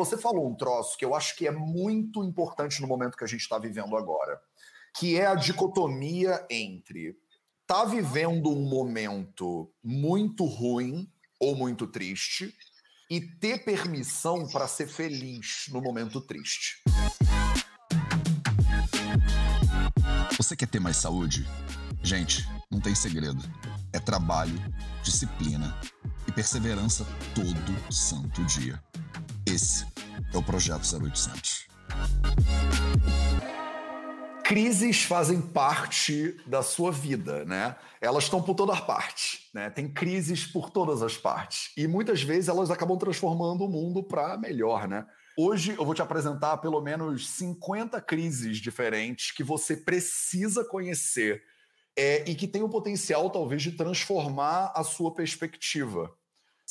Você falou um troço que eu acho que é muito importante no momento que a gente está vivendo agora, que é a dicotomia entre tá vivendo um momento muito ruim ou muito triste e ter permissão para ser feliz no momento triste. Você quer ter mais saúde? Gente, não tem segredo. É trabalho, disciplina e perseverança todo santo dia. Esse é o Projeto 0800. Crises fazem parte da sua vida, né? Elas estão por toda parte, né? Tem crises por todas as partes. E muitas vezes elas acabam transformando o mundo para melhor, né? Hoje eu vou te apresentar pelo menos 50 crises diferentes que você precisa conhecer é, e que tem o potencial, talvez, de transformar a sua perspectiva.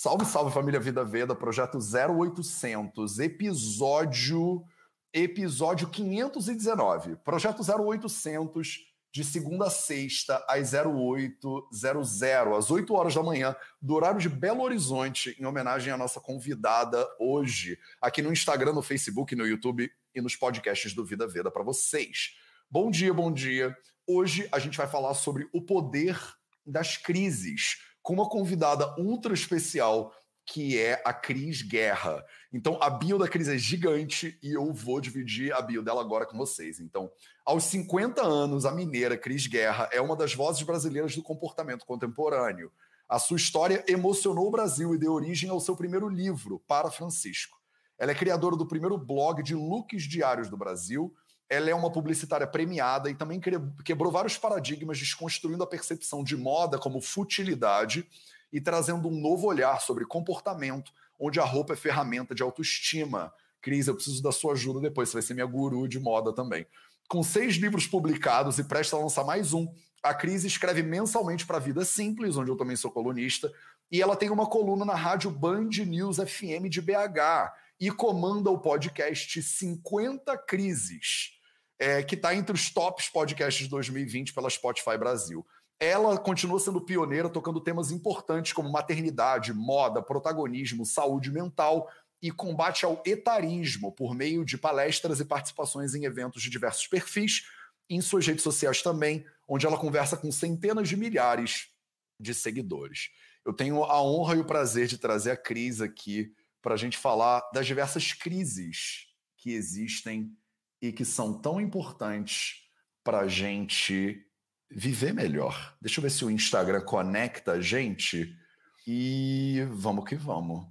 Salve, salve família Vida Veda, projeto 0800, episódio episódio 519, projeto 0800 de segunda a sexta às 0800, às 8 horas da manhã, do horário de Belo Horizonte, em homenagem à nossa convidada hoje, aqui no Instagram, no Facebook, no YouTube e nos podcasts do Vida Veda para vocês. Bom dia, bom dia. Hoje a gente vai falar sobre o poder das crises com uma convidada ultra especial que é a Cris Guerra. Então, a bio da Cris é gigante e eu vou dividir a bio dela agora com vocês. Então, aos 50 anos, a mineira Cris Guerra é uma das vozes brasileiras do comportamento contemporâneo. A sua história emocionou o Brasil e deu origem ao seu primeiro livro, Para Francisco. Ela é criadora do primeiro blog de looks diários do Brasil. Ela é uma publicitária premiada e também quebrou vários paradigmas, desconstruindo a percepção de moda como futilidade e trazendo um novo olhar sobre comportamento, onde a roupa é ferramenta de autoestima. Cris, eu preciso da sua ajuda depois, você vai ser minha guru de moda também. Com seis livros publicados e presta a lançar mais um, a Cris escreve mensalmente para a Vida Simples, onde eu também sou colunista, e ela tem uma coluna na rádio Band News FM de BH e comanda o podcast 50 Crises, é, que está entre os tops podcasts de 2020 pela Spotify Brasil ela continua sendo pioneira, tocando temas importantes como maternidade, moda, protagonismo, saúde mental e combate ao etarismo por meio de palestras e participações em eventos de diversos perfis, em suas redes sociais também, onde ela conversa com centenas de milhares de seguidores. Eu tenho a honra e o prazer de trazer a Cris aqui para a gente falar das diversas crises que existem e que são tão importantes para a gente viver melhor. Deixa eu ver se o Instagram conecta a gente. E vamos que vamos.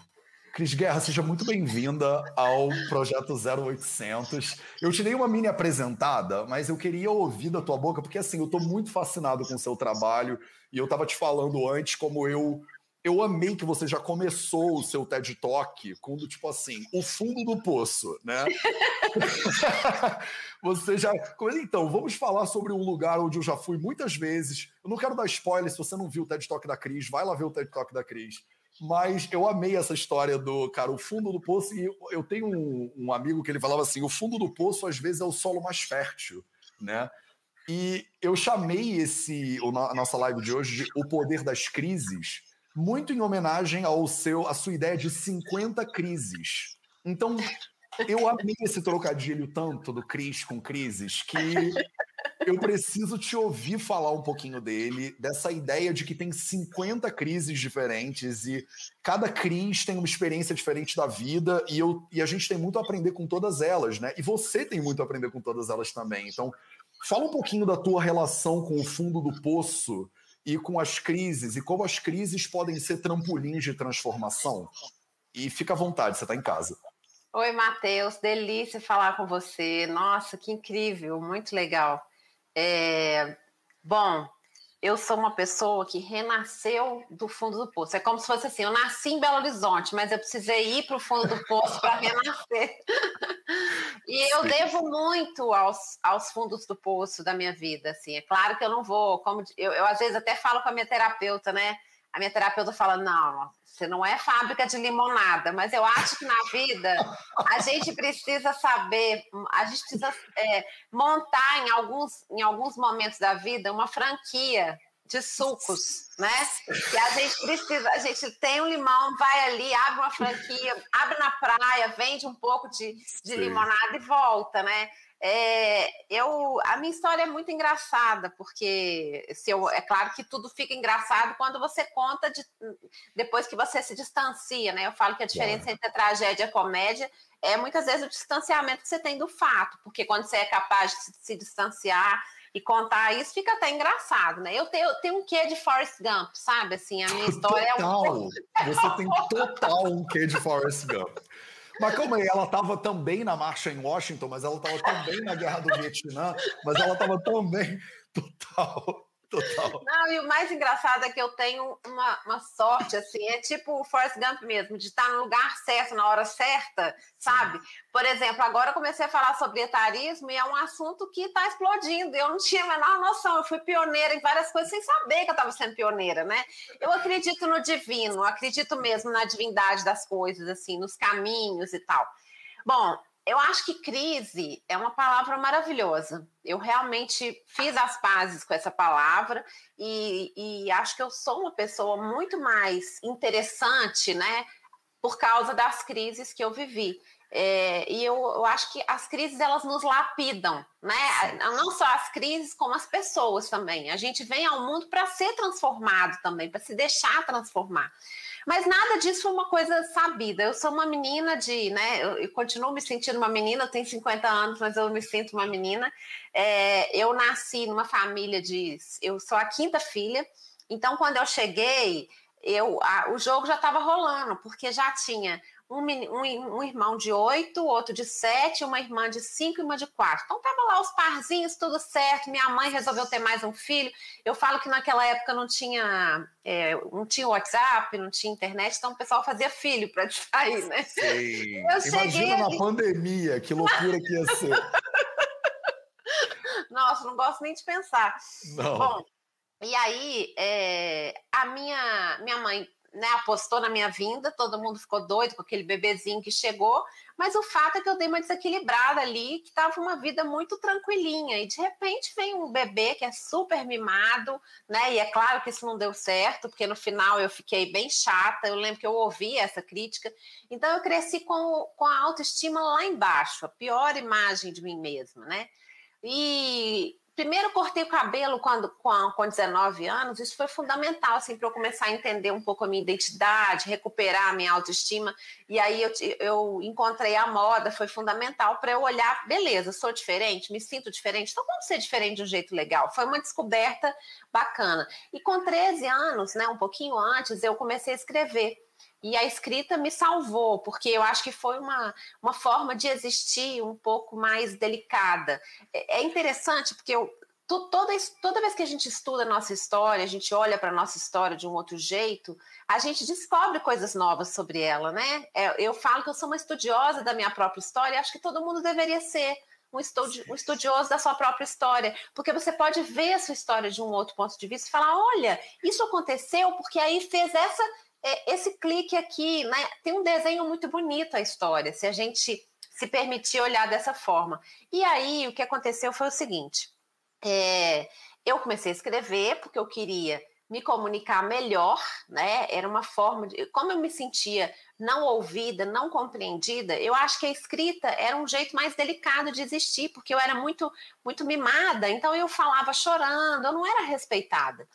Cris Guerra, seja muito bem-vinda ao Projeto 0800. Eu te dei uma mini apresentada, mas eu queria ouvir da tua boca, porque assim, eu estou muito fascinado com o seu trabalho, e eu estava te falando antes como eu eu amei que você já começou o seu TED Talk com do tipo assim, o fundo do poço, né? você já. Então, vamos falar sobre um lugar onde eu já fui muitas vezes. Eu não quero dar spoiler, se você não viu o TED Talk da Cris, vai lá ver o TED Talk da Cris. Mas eu amei essa história do, cara, o fundo do poço. E eu tenho um, um amigo que ele falava assim: o fundo do poço às vezes é o solo mais fértil, né? E eu chamei esse, a nossa live de hoje de O Poder das Crises, muito em homenagem ao seu, à sua ideia de 50 crises. Então, eu amei esse trocadilho tanto do Cris com crises que eu preciso te ouvir falar um pouquinho dele, dessa ideia de que tem 50 crises diferentes e cada crise tem uma experiência diferente da vida e, eu, e a gente tem muito a aprender com todas elas, né? E você tem muito a aprender com todas elas também. Então, fala um pouquinho da tua relação com o fundo do poço e com as crises e como as crises podem ser trampolins de transformação. E fica à vontade, você está em casa. Oi, Matheus, delícia falar com você. Nossa, que incrível, muito legal. É... Bom, eu sou uma pessoa que renasceu do fundo do poço. É como se fosse assim: eu nasci em Belo Horizonte, mas eu precisei ir para o fundo do poço para renascer. e eu Sim. devo muito aos, aos fundos do poço da minha vida. Assim, é claro que eu não vou, como eu, eu às vezes até falo com a minha terapeuta, né? A minha terapeuta fala: não, você não é fábrica de limonada, mas eu acho que na vida a gente precisa saber, a gente precisa é, montar em alguns, em alguns momentos da vida uma franquia de sucos, né? Que a gente precisa, a gente tem um limão, vai ali, abre uma franquia, abre na praia, vende um pouco de, de limonada e volta, né? É, eu, a minha história é muito engraçada, porque se eu, é claro que tudo fica engraçado quando você conta de, depois que você se distancia, né? Eu falo que a diferença entre a tragédia e a comédia é muitas vezes o distanciamento que você tem do fato, porque quando você é capaz de se, se distanciar e contar isso, fica até engraçado, né? Eu tenho, eu tenho um quê de Forrest Gump, sabe? Assim, a minha história total. é um. Você tem total um quê de Forrest Gump. Mas calma aí, ela estava também na marcha em Washington, mas ela estava também na guerra do Vietnã, mas ela estava também total. Total. Não, e o mais engraçado é que eu tenho uma, uma sorte, assim, é tipo o Forrest Gump mesmo, de estar no lugar certo, na hora certa, sabe? Por exemplo, agora eu comecei a falar sobre etarismo e é um assunto que está explodindo. Eu não tinha a menor noção, eu fui pioneira em várias coisas sem saber que eu estava sendo pioneira, né? Eu acredito no divino, acredito mesmo na divindade das coisas, assim, nos caminhos e tal. Bom, eu acho que crise é uma palavra maravilhosa. Eu realmente fiz as pazes com essa palavra e, e, acho que eu sou uma pessoa muito mais interessante, né? Por causa das crises que eu vivi. É, e eu, eu, acho que as crises elas nos lapidam, né? Não só as crises, como as pessoas também. A gente vem ao mundo para ser transformado também, para se deixar transformar. Mas nada disso foi uma coisa sabida. Eu sou uma menina de, né? Eu, eu continuo me sentindo uma menina, eu tenho 50 anos, mas eu me sinto uma menina. É, eu nasci numa família de. Eu sou a quinta filha, então quando eu cheguei, eu, a, o jogo já estava rolando, porque já tinha um, um, um, irmão de oito, outro de sete, uma irmã de cinco e uma de quatro. Então tava lá os parzinhos, tudo certo. Minha mãe resolveu ter mais um filho. Eu falo que naquela época não tinha, é, não tinha WhatsApp, não tinha internet, então o pessoal fazia filho para distrair, né? Sim. Eu Imagina na ali... pandemia, que loucura que ia ser. Nossa, não gosto nem de pensar. Não. Bom, e aí, é, a minha, minha mãe né, apostou na minha vinda, todo mundo ficou doido com aquele bebezinho que chegou, mas o fato é que eu dei uma desequilibrada ali, que estava uma vida muito tranquilinha, e de repente vem um bebê que é super mimado, né, e é claro que isso não deu certo, porque no final eu fiquei bem chata, eu lembro que eu ouvi essa crítica, então eu cresci com, com a autoestima lá embaixo, a pior imagem de mim mesma, né, e Primeiro, cortei o cabelo quando, com, com 19 anos, isso foi fundamental assim, para eu começar a entender um pouco a minha identidade, recuperar a minha autoestima. E aí eu, eu encontrei a moda, foi fundamental para eu olhar, beleza, sou diferente, me sinto diferente, então vamos ser diferente de um jeito legal. Foi uma descoberta bacana. E com 13 anos, né, um pouquinho antes, eu comecei a escrever. E a escrita me salvou, porque eu acho que foi uma, uma forma de existir um pouco mais delicada. É, é interessante, porque eu, toda, toda vez que a gente estuda a nossa história, a gente olha para a nossa história de um outro jeito, a gente descobre coisas novas sobre ela, né? É, eu falo que eu sou uma estudiosa da minha própria história, acho que todo mundo deveria ser um, estudi um estudioso da sua própria história, porque você pode ver a sua história de um outro ponto de vista e falar: olha, isso aconteceu porque aí fez essa é, esse clique aqui, né? Tem um desenho muito bonito a história, se a gente se permitir olhar dessa forma. E aí o que aconteceu foi o seguinte: é, eu comecei a escrever porque eu queria me comunicar melhor, né? Era uma forma de. Como eu me sentia não ouvida, não compreendida, eu acho que a escrita era um jeito mais delicado de existir, porque eu era muito, muito mimada, então eu falava chorando, eu não era respeitada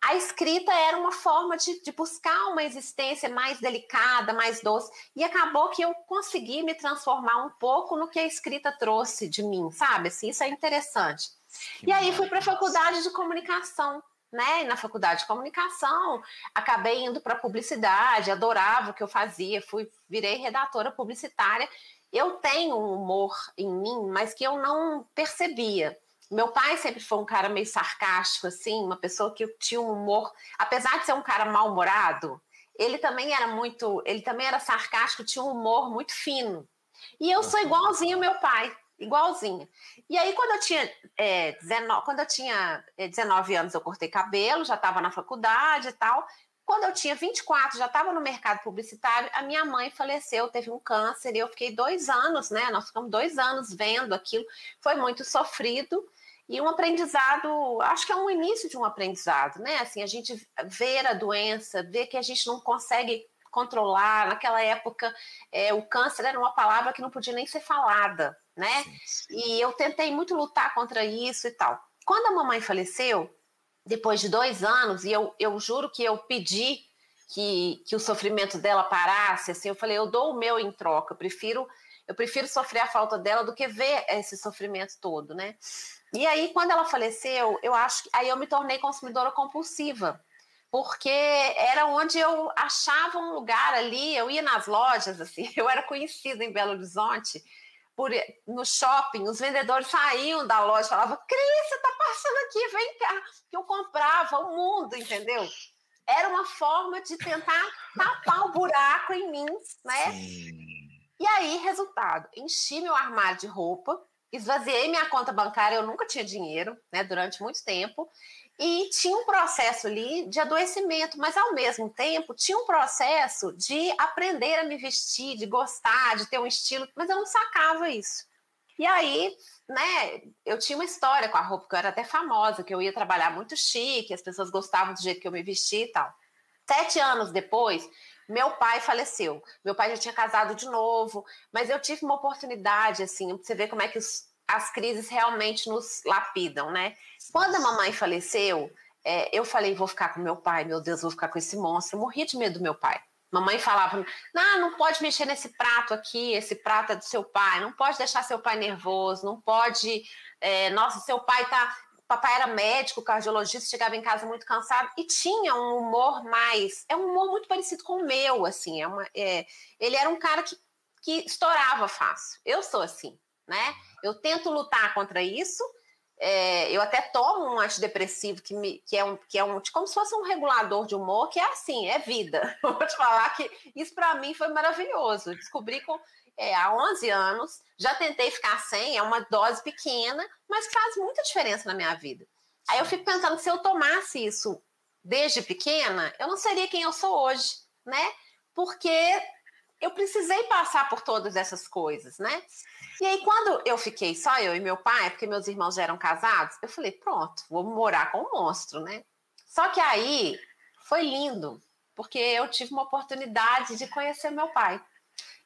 a escrita era uma forma de, de, buscar uma existência mais delicada, mais doce, e acabou que eu consegui me transformar um pouco no que a escrita trouxe de mim, sabe? Assim, isso é interessante. Que e aí fui para a faculdade de comunicação, né? E na faculdade de comunicação, acabei indo para publicidade, adorava o que eu fazia, fui, virei redatora publicitária. Eu tenho um humor em mim, mas que eu não percebia. Meu pai sempre foi um cara meio sarcástico, assim, uma pessoa que tinha um humor, apesar de ser um cara mal-humorado, ele também era muito, ele também era sarcástico, tinha um humor muito fino. E eu sou igualzinho meu pai, igualzinha. E aí, quando eu tinha, é, 19, quando eu tinha 19 é, anos, eu cortei cabelo, já estava na faculdade e tal. Quando eu tinha 24, já estava no mercado publicitário, a minha mãe faleceu, teve um câncer, e eu fiquei dois anos, né? Nós ficamos dois anos vendo aquilo, foi muito sofrido. E um aprendizado, acho que é um início de um aprendizado, né? Assim, a gente ver a doença, ver que a gente não consegue controlar. Naquela época, é, o câncer era uma palavra que não podia nem ser falada, né? E eu tentei muito lutar contra isso e tal. Quando a mamãe faleceu, depois de dois anos, e eu, eu juro que eu pedi que, que o sofrimento dela parasse, assim, eu falei, eu dou o meu em troca, eu prefiro, eu prefiro sofrer a falta dela do que ver esse sofrimento todo, né? E aí, quando ela faleceu, eu acho que aí eu me tornei consumidora compulsiva, porque era onde eu achava um lugar ali, eu ia nas lojas, assim, eu era conhecida em Belo Horizonte, por, no shopping, os vendedores saíam da loja e falavam, Cris, você tá passando aqui, vem cá, que eu comprava o mundo, entendeu? Era uma forma de tentar tapar o buraco em mim, né? Sim. E aí, resultado, enchi meu armário de roupa, esvaziei minha conta bancária, eu nunca tinha dinheiro, né, durante muito tempo, e tinha um processo ali de adoecimento, mas ao mesmo tempo tinha um processo de aprender a me vestir, de gostar, de ter um estilo, mas eu não sacava isso. E aí, né, eu tinha uma história com a roupa, que eu era até famosa, que eu ia trabalhar muito chique, as pessoas gostavam do jeito que eu me vestia e tal. Sete anos depois, meu pai faleceu. Meu pai já tinha casado de novo, mas eu tive uma oportunidade, assim, você ver como é que os, as crises realmente nos lapidam, né? Quando a mamãe faleceu, é, eu falei, vou ficar com meu pai, meu Deus, vou ficar com esse monstro. Eu de medo do meu pai. Mamãe falava, não, não pode mexer nesse prato aqui, esse prato é do seu pai, não pode deixar seu pai nervoso, não pode, é, nossa, seu pai tá, papai era médico, cardiologista, chegava em casa muito cansado e tinha um humor mais, é um humor muito parecido com o meu, assim, é uma, é, ele era um cara que, que estourava fácil, eu sou assim, né, eu tento lutar contra isso, é, eu até tomo um antidepressivo que, me, que, é um, que é um, como se fosse um regulador de humor, que é assim, é vida. Vou te falar que isso para mim foi maravilhoso. descobri com, é, há 11 anos, já tentei ficar sem, é uma dose pequena, mas faz muita diferença na minha vida. Aí eu fico pensando, se eu tomasse isso desde pequena, eu não seria quem eu sou hoje, né? Porque eu precisei passar por todas essas coisas, né? E aí, quando eu fiquei só eu e meu pai, porque meus irmãos já eram casados, eu falei, pronto, vou morar com o monstro, né? Só que aí foi lindo, porque eu tive uma oportunidade de conhecer meu pai.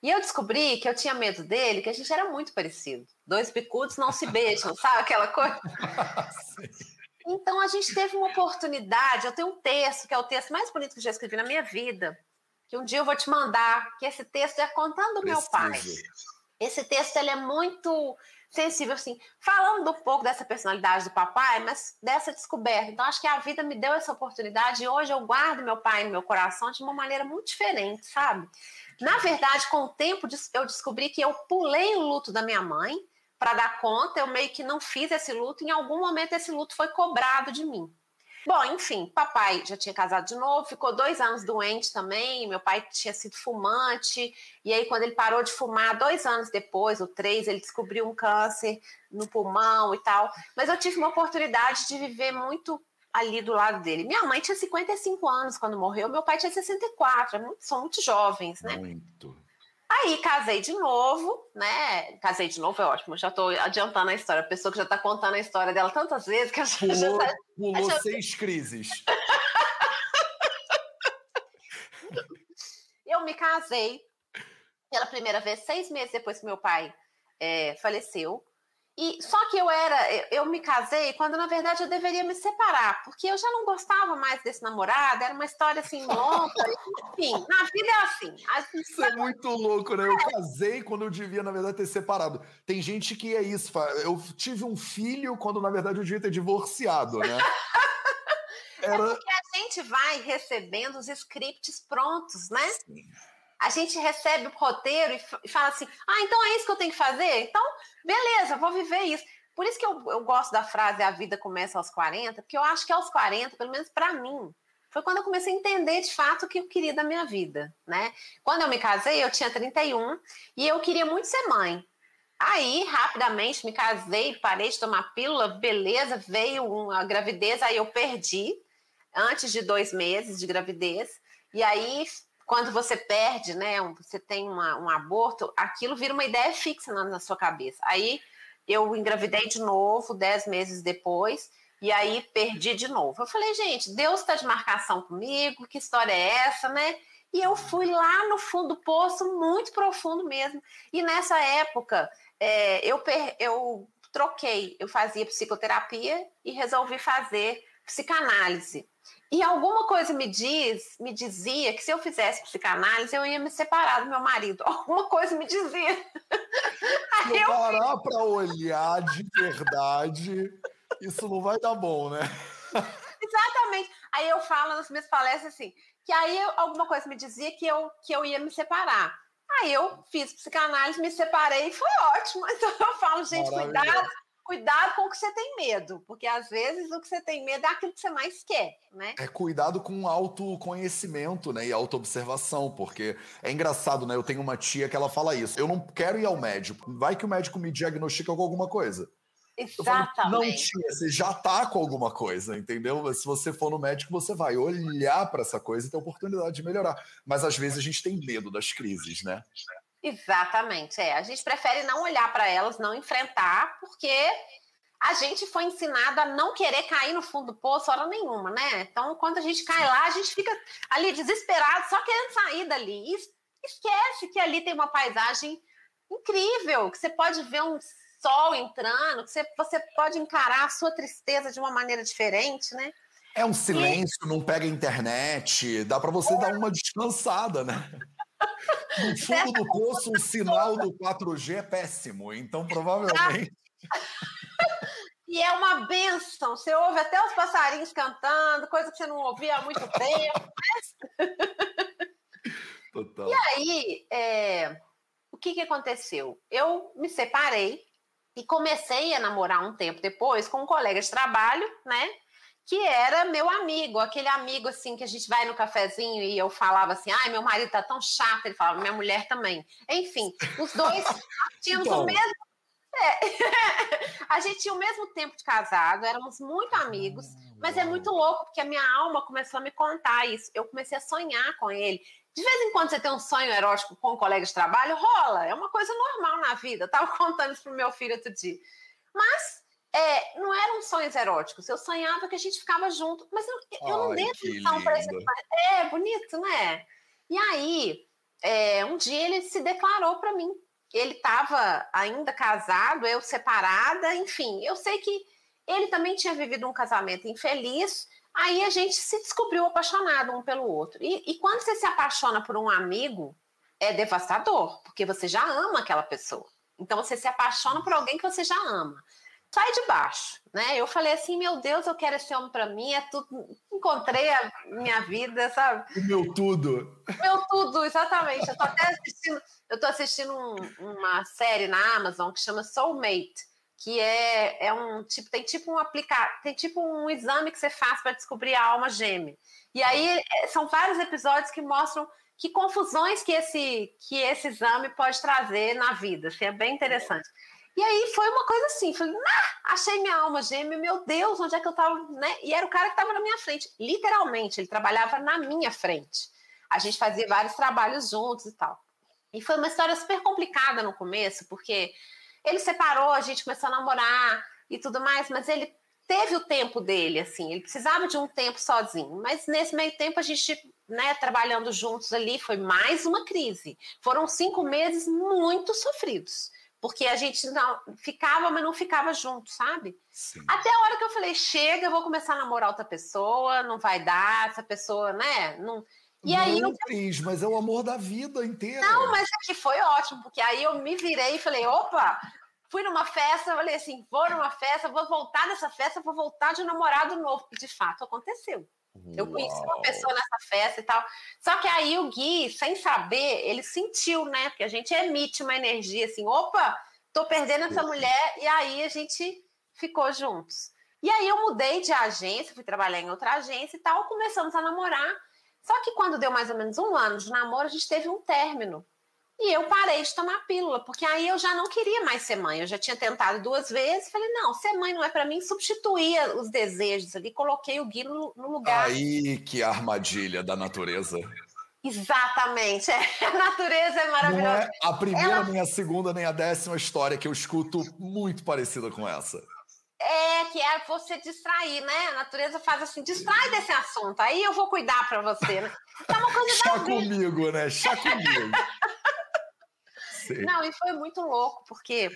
E eu descobri que eu tinha medo dele, que a gente era muito parecido. Dois bicudos não se beijam, sabe aquela coisa? Então a gente teve uma oportunidade. Eu tenho um texto, que é o texto mais bonito que eu já escrevi na minha vida, que um dia eu vou te mandar, que esse texto é contando o meu pai. Esse texto ele é muito sensível, assim, falando um pouco dessa personalidade do papai, mas dessa descoberta. Então, acho que a vida me deu essa oportunidade e hoje eu guardo meu pai no meu coração de uma maneira muito diferente, sabe? Na verdade, com o tempo, eu descobri que eu pulei o luto da minha mãe para dar conta, eu meio que não fiz esse luto, em algum momento esse luto foi cobrado de mim. Bom, enfim, papai já tinha casado de novo, ficou dois anos doente também. Meu pai tinha sido fumante, e aí, quando ele parou de fumar, dois anos depois, ou três, ele descobriu um câncer no pulmão e tal. Mas eu tive uma oportunidade de viver muito ali do lado dele. Minha mãe tinha 55 anos quando morreu, meu pai tinha 64, é são muito jovens, né? Muito. Aí casei de novo, né? Casei de novo é ótimo, já tô adiantando a história. A pessoa que já tá contando a história dela tantas vezes que a gente pulou, já tá... pulou já... seis crises. eu me casei pela primeira vez seis meses depois que meu pai é, faleceu. E só que eu era, eu me casei quando na verdade eu deveria me separar, porque eu já não gostava mais desse namorado, era uma história assim longa, enfim, na vida é assim. Isso é muito louco, né? Eu casei quando eu devia, na verdade, ter separado. Tem gente que é isso, eu tive um filho quando na verdade eu devia ter divorciado, né? É era... É porque a gente vai recebendo os scripts prontos, né? Sim a gente recebe o roteiro e fala assim: ah, então é isso que eu tenho que fazer? Então, beleza, vou viver isso. Por isso que eu, eu gosto da frase a vida começa aos 40, porque eu acho que aos 40, pelo menos para mim, foi quando eu comecei a entender de fato o que eu queria da minha vida, né? Quando eu me casei, eu tinha 31 e eu queria muito ser mãe. Aí, rapidamente, me casei, parei de tomar pílula, beleza, veio uma gravidez, aí eu perdi, antes de dois meses de gravidez, e aí quando você perde, né, você tem uma, um aborto, aquilo vira uma ideia fixa na, na, sua cabeça. Aí eu engravidei de novo, dez meses depois, e aí perdi de novo. Eu falei, gente, Deus está de marcação comigo, que história é essa, né? E eu fui lá no fundo do poço, muito profundo mesmo. E nessa época, é, eu, eu troquei, eu fazia psicoterapia e resolvi fazer psicanálise. E alguma coisa me diz, me dizia que se eu fizesse psicanálise, eu ia me separar do meu marido. Alguma coisa me dizia. Se eu parar para olhar de verdade, isso não vai dar bom, né? Exatamente. Aí eu falo nas minhas palestras assim, que aí alguma coisa me dizia que eu, que eu ia me separar. Aí eu fiz psicanálise, me separei e foi ótimo. Então eu falo, gente, cuidado, cuidado com o que você tem medo, porque às vezes o que você tem medo é aquilo que você mais quer, né? É cuidado com autoconhecimento, né, e autoobservação, porque é engraçado, né? Eu tenho uma tia que ela fala isso. Eu não quero ir ao médico. Vai que o médico me diagnostica com alguma coisa. Exatamente. Falo, não, tia, você já tá com alguma coisa, entendeu? Mas se você for no médico, você vai olhar para essa coisa e ter oportunidade de melhorar. Mas às vezes a gente tem medo das crises, né? Exatamente, é. A gente prefere não olhar para elas, não enfrentar, porque a gente foi ensinado a não querer cair no fundo do poço hora nenhuma, né? Então, quando a gente cai lá, a gente fica ali desesperado, só querendo sair dali. E esquece que ali tem uma paisagem incrível, que você pode ver um sol entrando, que você, você pode encarar a sua tristeza de uma maneira diferente, né? É um silêncio, e... não pega internet, dá para você é. dar uma descansada, né? No fundo do poço, o sinal do 4G é péssimo, então provavelmente. E é uma benção. Você ouve até os passarinhos cantando, coisa que você não ouvia há muito tempo. Total. E aí, é... o que, que aconteceu? Eu me separei e comecei a namorar um tempo depois com um colega de trabalho, né? Que era meu amigo, aquele amigo assim que a gente vai no cafezinho e eu falava assim, ai, meu marido tá tão chato, ele falava, minha mulher também. Enfim, os dois tínhamos o mesmo. É. a gente tinha o mesmo tempo de casado, éramos muito amigos, ah, mas é muito louco porque a minha alma começou a me contar isso. Eu comecei a sonhar com ele. De vez em quando você tem um sonho erótico com um colega de trabalho, rola, é uma coisa normal na vida. Eu tava contando isso pro meu filho outro dia. Mas é, não eram sonhos eróticos. Eu sonhava que a gente ficava junto, mas eu, eu não dei atenção para esse. É bonito, né? E aí, é, um dia ele se declarou para mim. Ele estava ainda casado, eu separada, enfim. Eu sei que ele também tinha vivido um casamento infeliz. Aí a gente se descobriu apaixonado um pelo outro. E, e quando você se apaixona por um amigo, é devastador, porque você já ama aquela pessoa. Então você se apaixona por alguém que você já ama sai de baixo, né? Eu falei assim, meu Deus, eu quero esse homem para mim, é tudo, encontrei a minha vida, sabe? O meu tudo. Meu tudo, exatamente. Eu tô até assistindo, eu tô assistindo um, uma série na Amazon que chama Soulmate, que é, é um tipo, tem tipo um aplicar, tem tipo um exame que você faz para descobrir a alma gêmea. E aí é, são vários episódios que mostram que confusões que esse que esse exame pode trazer na vida. Assim, é bem interessante. E aí foi uma coisa assim, falei, ah, achei minha alma gêmea, meu Deus, onde é que eu tava, né? E era o cara que estava na minha frente, literalmente, ele trabalhava na minha frente. A gente fazia vários trabalhos juntos e tal. E foi uma história super complicada no começo, porque ele separou, a gente começou a namorar e tudo mais, mas ele teve o tempo dele, assim, ele precisava de um tempo sozinho. Mas nesse meio tempo a gente, né, trabalhando juntos ali, foi mais uma crise. Foram cinco meses muito sofridos porque a gente não ficava, mas não ficava junto, sabe? Sim. Até a hora que eu falei, chega, eu vou começar a namorar outra pessoa, não vai dar, essa pessoa, né? Não... E não, aí eu... Cris, mas é o amor da vida inteira. Não, mas aqui foi ótimo, porque aí eu me virei e falei, opa, fui numa festa, falei assim, vou numa festa, vou voltar dessa festa, vou voltar de namorado novo. E de fato aconteceu. Eu conheci uma pessoa nessa festa e tal. Só que aí o Gui, sem saber, ele sentiu, né? Porque a gente emite uma energia assim, opa, tô perdendo essa mulher, e aí a gente ficou juntos. E aí eu mudei de agência, fui trabalhar em outra agência e tal, começamos a namorar. Só que quando deu mais ou menos um ano de namoro, a gente teve um término. E eu parei de tomar pílula, porque aí eu já não queria mais ser mãe. Eu já tinha tentado duas vezes. Falei, não, ser mãe não é para mim. Substituía os desejos ali, coloquei o Gui no, no, lugar. Aí que armadilha da natureza. Exatamente. É. A natureza é maravilhosa. Não é a primeira, Ela... nem a segunda, nem a décima história que eu escuto muito parecida com essa. É, que é você distrair, né? A natureza faz assim, distrai desse assunto, aí eu vou cuidar para você, né? É uma coisa Chá comigo, né? Chá comigo. Não, e foi muito louco, porque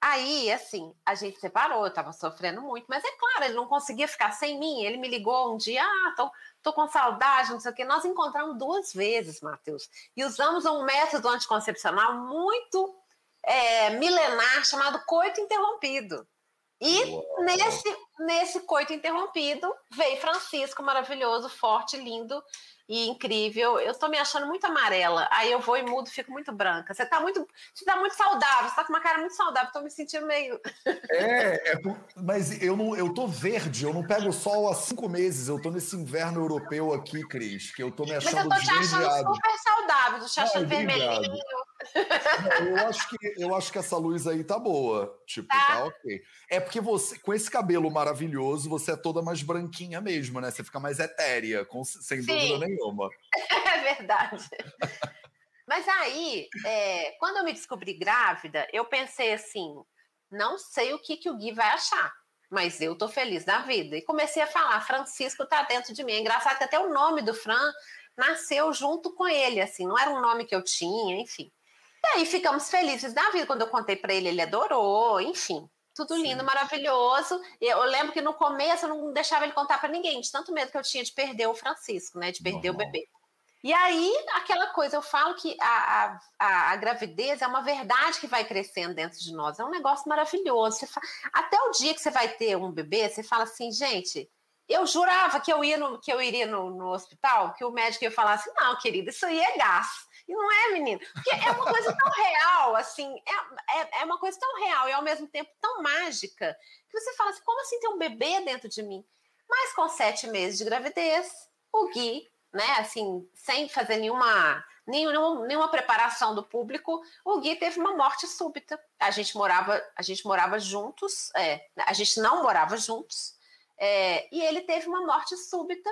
aí, assim, a gente separou, eu tava sofrendo muito, mas é claro, ele não conseguia ficar sem mim. Ele me ligou um dia, ah, tô, tô com saudade, não sei o quê. Nós encontramos duas vezes, Matheus, e usamos um método anticoncepcional muito é, milenar chamado coito interrompido. E nesse, nesse coito interrompido veio Francisco, maravilhoso, forte, lindo, e incrível. Eu estou me achando muito amarela. Aí eu vou e mudo, fico muito branca. Você está muito, você tá muito saudável, você tá com uma cara muito saudável. Estou me sentindo meio. É, é, mas eu não, eu tô verde. Eu não pego sol há cinco meses. Eu tô nesse inverno europeu aqui, Cris, que eu tô me achando Mas eu tô te achando super saudável, tô te achando vermelhinho. eu acho que eu acho que essa luz aí tá boa, tipo, tá. tá ok. É porque você, com esse cabelo maravilhoso, você é toda mais branquinha mesmo, né? Você fica mais etérea, com, sem Sim. dúvida nenhuma. É verdade. Mas aí, é, quando eu me descobri grávida, eu pensei assim: não sei o que, que o Gui vai achar, mas eu tô feliz da vida. E comecei a falar: Francisco tá dentro de mim. É engraçado que até o nome do Fran nasceu junto com ele, assim, não era um nome que eu tinha, enfim. E aí ficamos felizes da vida. Quando eu contei para ele, ele adorou, enfim. Tudo lindo, Sim. maravilhoso. Eu lembro que no começo eu não deixava ele contar para ninguém, de tanto medo que eu tinha de perder o Francisco, né? De perder Normal. o bebê. E aí, aquela coisa, eu falo que a, a, a, gravidez é uma verdade que vai crescendo dentro de nós. É um negócio maravilhoso. Fala, até o dia que você vai ter um bebê, você fala assim, gente, eu jurava que eu, ia no, que eu iria no, no hospital, que o médico ia falar assim, não, querida, isso aí é gás. E não é, menino. Porque é uma coisa tão real, assim, é, é, é, uma coisa tão real e ao mesmo tempo tão mágica, que você fala assim, como assim tem um bebê dentro de mim? Mas com sete meses de gravidez, o Gui, né, assim, sem fazer nenhuma, nenhuma, nenhuma preparação do público, o Gui teve uma morte súbita. A gente morava, a gente morava juntos, é, a gente não morava juntos, é, e ele teve uma morte súbita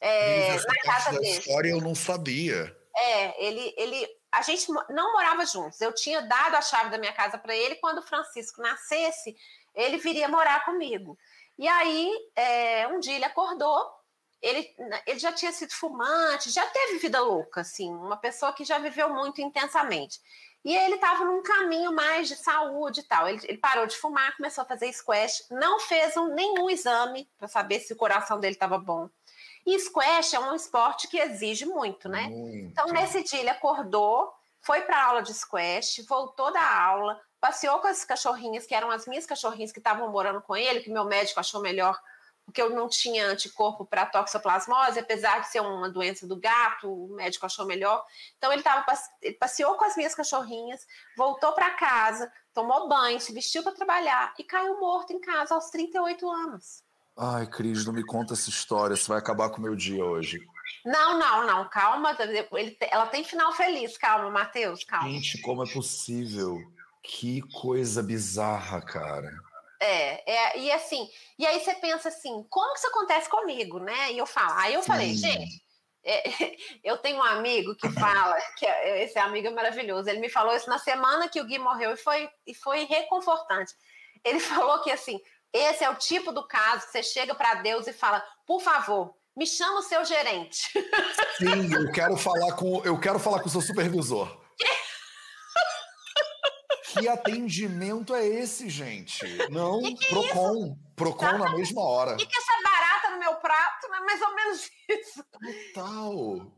é, na casa dele. história eu não sabia. É, ele, ele, a gente não morava juntos. Eu tinha dado a chave da minha casa para ele. Quando o Francisco nascesse, ele viria morar comigo. E aí, é, um dia ele acordou. Ele, ele já tinha sido fumante, já teve vida louca, assim, uma pessoa que já viveu muito intensamente. E ele estava num caminho mais de saúde e tal. Ele, ele, parou de fumar, começou a fazer squash, não fez um, nenhum exame para saber se o coração dele estava bom. E squash é um esporte que exige muito, né? Muito. Então, nesse dia, ele acordou, foi para a aula de squash, voltou da aula, passeou com as cachorrinhas, que eram as minhas cachorrinhas que estavam morando com ele, que meu médico achou melhor, porque eu não tinha anticorpo para toxoplasmose, apesar de ser uma doença do gato, o médico achou melhor. Então, ele, tava, ele passeou com as minhas cachorrinhas, voltou para casa, tomou banho, se vestiu para trabalhar e caiu morto em casa aos 38 anos. Ai, Cris, não me conta essa história, você vai acabar com o meu dia hoje. Não, não, não, calma. Ele, ela tem final feliz, calma, Matheus, calma. Gente, como é possível? Que coisa bizarra, cara. É, é, e assim, e aí você pensa assim, como que isso acontece comigo, né? E eu falo, aí eu Sim. falei, gente, é, eu tenho um amigo que fala, que é, esse amigo é maravilhoso, ele me falou isso na semana que o Gui morreu e foi, e foi reconfortante. Ele falou que assim, esse é o tipo do caso que você chega para Deus e fala: por favor, me chama o seu gerente. Sim, eu quero falar com, eu quero falar com o seu supervisor. Que atendimento é esse, gente? Não, que que é Procon. Isso? Procon tá. na mesma hora. O que, que é essa barata no meu prato? É mais ou menos isso. Total.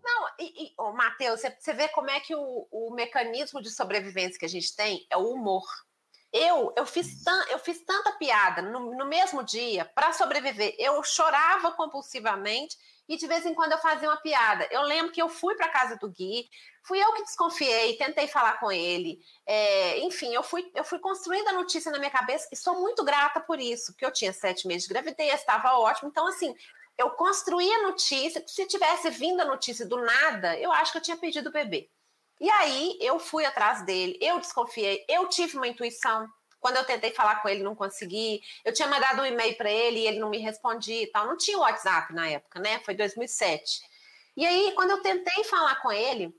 Não, e, e oh, Matheus, você, você vê como é que o, o mecanismo de sobrevivência que a gente tem é o humor. Eu, eu, fiz, tan, eu fiz tanta piada no, no mesmo dia para sobreviver. Eu chorava compulsivamente e de vez em quando eu fazia uma piada. Eu lembro que eu fui para casa do Gui, fui eu que desconfiei, tentei falar com ele. É, enfim, eu fui, eu fui construindo a notícia na minha cabeça e sou muito grata por isso, porque eu tinha sete meses de gravidez, estava ótimo. Então, assim, eu construí a notícia. Se tivesse vindo a notícia do nada, eu acho que eu tinha perdido o bebê. E aí eu fui atrás dele, eu desconfiei, eu tive uma intuição. Quando eu tentei falar com ele, não consegui. Eu tinha mandado um e-mail para ele e ele não me respondia e tal. Não tinha WhatsApp na época, né? Foi 2007. E aí, quando eu tentei falar com ele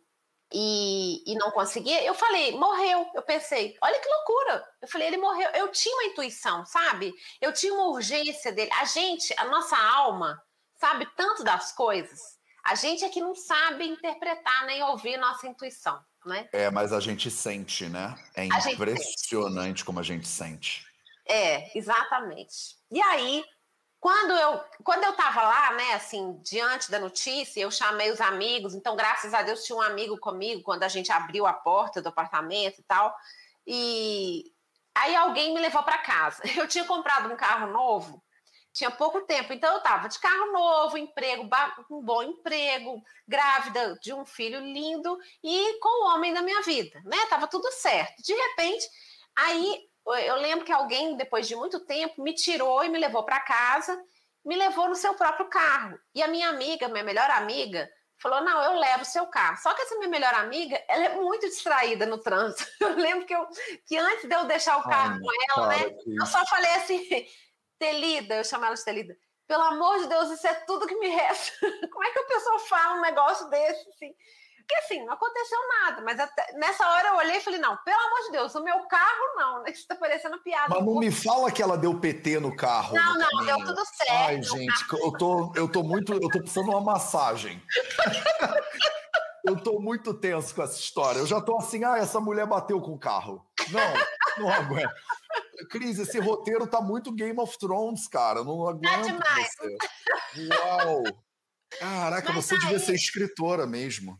e, e não conseguia, eu falei, morreu. Eu pensei, olha que loucura. Eu falei, ele morreu. Eu tinha uma intuição, sabe? Eu tinha uma urgência dele. A gente, a nossa alma, sabe tanto das coisas. A gente é que não sabe interpretar nem ouvir nossa intuição, né? É, mas a gente sente, né? É impressionante como a gente sente. É, exatamente. E aí, quando eu, quando eu tava lá, né, assim, diante da notícia, eu chamei os amigos, então, graças a Deus, tinha um amigo comigo quando a gente abriu a porta do apartamento e tal. E aí alguém me levou para casa. Eu tinha comprado um carro novo, tinha pouco tempo, então eu tava de carro novo, emprego, um bom emprego, grávida de um filho lindo e com o homem da minha vida, né? Tava tudo certo. De repente, aí eu lembro que alguém, depois de muito tempo, me tirou e me levou para casa, me levou no seu próprio carro. E a minha amiga, minha melhor amiga, falou: Não, eu levo o seu carro. Só que essa minha melhor amiga, ela é muito distraída no trânsito. Eu lembro que, eu, que antes de eu deixar o carro Ai, com ela, cara, né, eu só falei assim: Telida, eu chamo ela de Telida. Pelo amor de Deus, isso é tudo que me resta. Como é que a pessoa fala um negócio desse assim? Porque assim, não aconteceu nada, mas até, nessa hora eu olhei e falei: não, pelo amor de Deus, o meu carro não, né? Isso tá parecendo piada. Mas não me fala que ela deu PT no carro. Não, no não, caminho. deu tudo certo. Ai, gente, eu tô, eu tô muito. Eu tô precisando de uma massagem. eu tô muito tenso com essa história. Eu já tô assim, ah, essa mulher bateu com o carro. Não, não aguento. Cris, esse roteiro tá muito Game of Thrones, cara. Não tá aguento. Tá demais. Você. Uau! Caraca, mas você aí... devia ser escritora mesmo.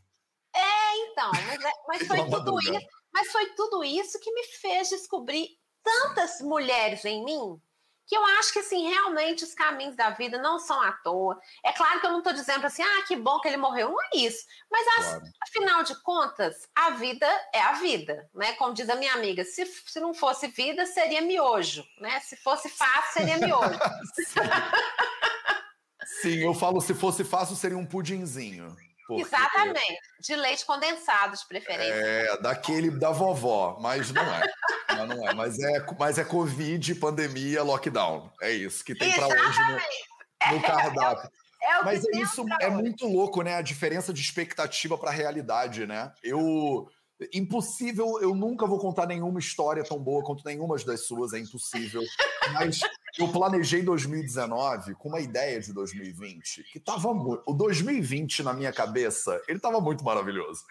Então, mas, é, mas foi tudo isso, mas foi tudo isso que me fez descobrir tantas mulheres em mim que eu acho que assim realmente os caminhos da vida não são à toa. É claro que eu não estou dizendo assim, ah, que bom que ele morreu, não é isso. Mas claro. afinal de contas, a vida é a vida, né? Como diz a minha amiga, se, se não fosse vida, seria miojo, né? Se fosse fácil, seria miojo. Sim, eu falo se fosse fácil, seria um pudinzinho. Porque... Exatamente. De leite condensado, de preferência. É, daquele da vovó, mas não é. mas não é. Mas é, mas é Covid, pandemia, lockdown. É isso que tem para hoje no, no cardápio. É, é mas é isso é muito louco, né? A diferença de expectativa para a realidade, né? Eu impossível, eu nunca vou contar nenhuma história tão boa quanto nenhuma das suas, é impossível. Mas eu planejei 2019 com uma ideia de 2020 que tava muito. O 2020 na minha cabeça, ele tava muito maravilhoso.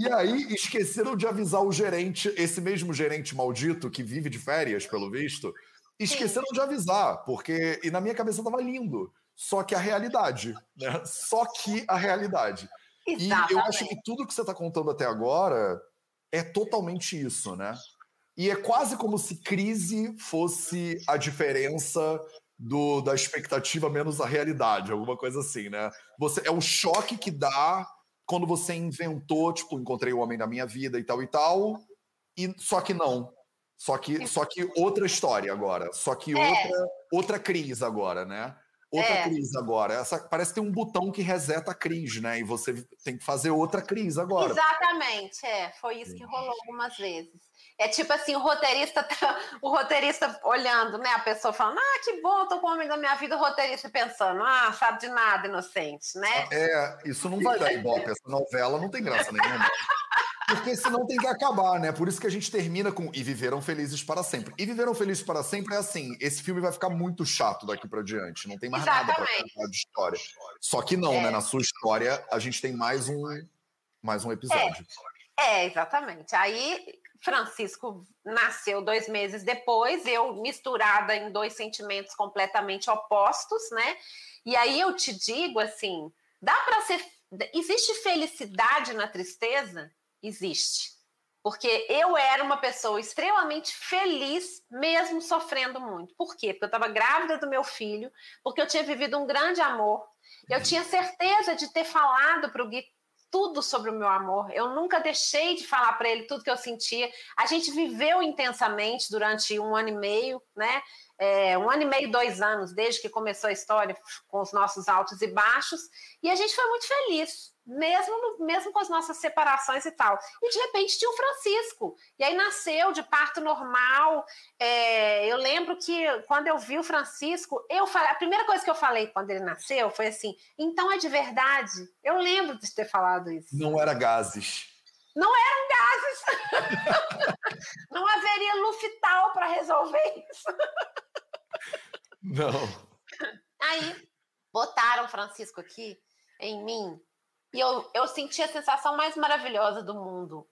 E aí esqueceram de avisar o gerente, esse mesmo gerente maldito que vive de férias, pelo visto, esqueceram de avisar, porque e na minha cabeça tava lindo. Só que a realidade, né? Só que a realidade. Exatamente. E eu acho que tudo que você está contando até agora é totalmente isso, né? E é quase como se crise fosse a diferença do, da expectativa menos a realidade, alguma coisa assim, né? Você, é o choque que dá quando você inventou, tipo, encontrei o homem da minha vida e tal e tal, e só que não. Só que, só que outra história agora. Só que é. outra, outra crise agora, né? Outra é. crise agora. Essa, parece que tem um botão que reseta a crise, né? E você tem que fazer outra crise agora. Exatamente, é. Foi isso que rolou algumas vezes. É tipo assim, o roteirista tá, o roteirista olhando, né? A pessoa falando, ah, que bom, tô com o homem da minha vida, o roteirista pensando, ah, sabe de nada, inocente, né? É, isso não vai dar ibope, essa novela não tem graça nenhuma. Porque senão tem que acabar, né? Por isso que a gente termina com E Viveram Felizes para Sempre. E Viveram Felizes para Sempre é assim: esse filme vai ficar muito chato daqui para diante. Não tem mais Exatamente. nada para contar de história. Só que não, né? é. né? Na sua história, a gente tem mais um, mais um episódio. É. é, exatamente. Aí Francisco nasceu dois meses depois, eu misturada em dois sentimentos completamente opostos, né? E aí eu te digo assim: dá para ser. Existe felicidade na tristeza? existe. Porque eu era uma pessoa extremamente feliz, mesmo sofrendo muito. Por quê? Porque eu estava grávida do meu filho, porque eu tinha vivido um grande amor. Eu tinha certeza de ter falado para o Gui tudo sobre o meu amor. Eu nunca deixei de falar para ele tudo que eu sentia. A gente viveu intensamente durante um ano e meio, né? É, um ano e meio, dois anos, desde que começou a história, com os nossos altos e baixos. E a gente foi muito feliz mesmo, mesmo com as nossas separações e tal. E de repente tinha o Francisco. E aí nasceu de parto normal. É, eu lembro que quando eu vi o Francisco, eu falei, a primeira coisa que eu falei quando ele nasceu foi assim: então é de verdade. Eu lembro de ter falado isso. Não era gases. Não eram gases. Não haveria Luftal para resolver isso. Não. Aí botaram o Francisco aqui em mim e eu, eu senti a sensação mais maravilhosa do mundo.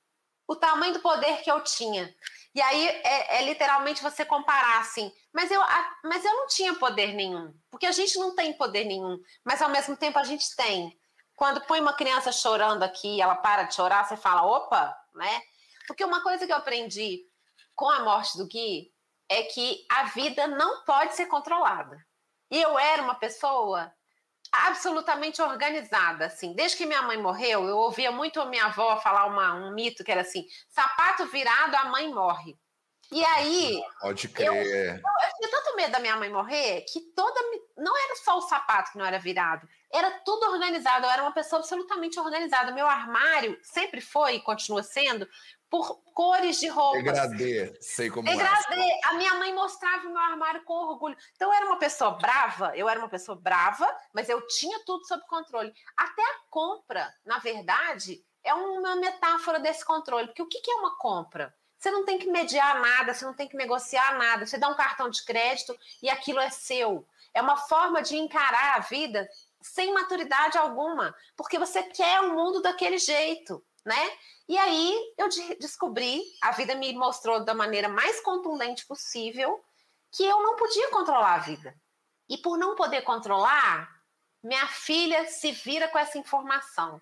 O tamanho do poder que eu tinha. E aí é, é, literalmente você comparar assim, mas eu, a, mas eu não tinha poder nenhum, porque a gente não tem poder nenhum, mas ao mesmo tempo a gente tem. Quando põe uma criança chorando aqui, ela para de chorar, você fala, opa, né? Porque uma coisa que eu aprendi com a morte do Gui é que a vida não pode ser controlada. E eu era uma pessoa absolutamente organizada, assim. Desde que minha mãe morreu, eu ouvia muito a minha avó falar uma, um mito que era assim: sapato virado, a mãe morre. E aí. Pode crer. Eu, eu, eu, tinha tanto medo da minha mãe morrer que toda. Não era só o sapato que não era virado, era tudo organizado. Eu era uma pessoa absolutamente organizada. Meu armário sempre foi e continua sendo por cores de roupas. Degradê, sei como Degradê. é. A minha mãe mostrava o meu armário com orgulho. Então eu era uma pessoa brava, eu era uma pessoa brava, mas eu tinha tudo sob controle. Até a compra, na verdade, é uma metáfora desse controle. Porque o que é uma compra? Você não tem que mediar nada, você não tem que negociar nada. Você dá um cartão de crédito e aquilo é seu. É uma forma de encarar a vida sem maturidade alguma, porque você quer o mundo daquele jeito, né? E aí eu descobri, a vida me mostrou da maneira mais contundente possível que eu não podia controlar a vida. E por não poder controlar, minha filha se vira com essa informação.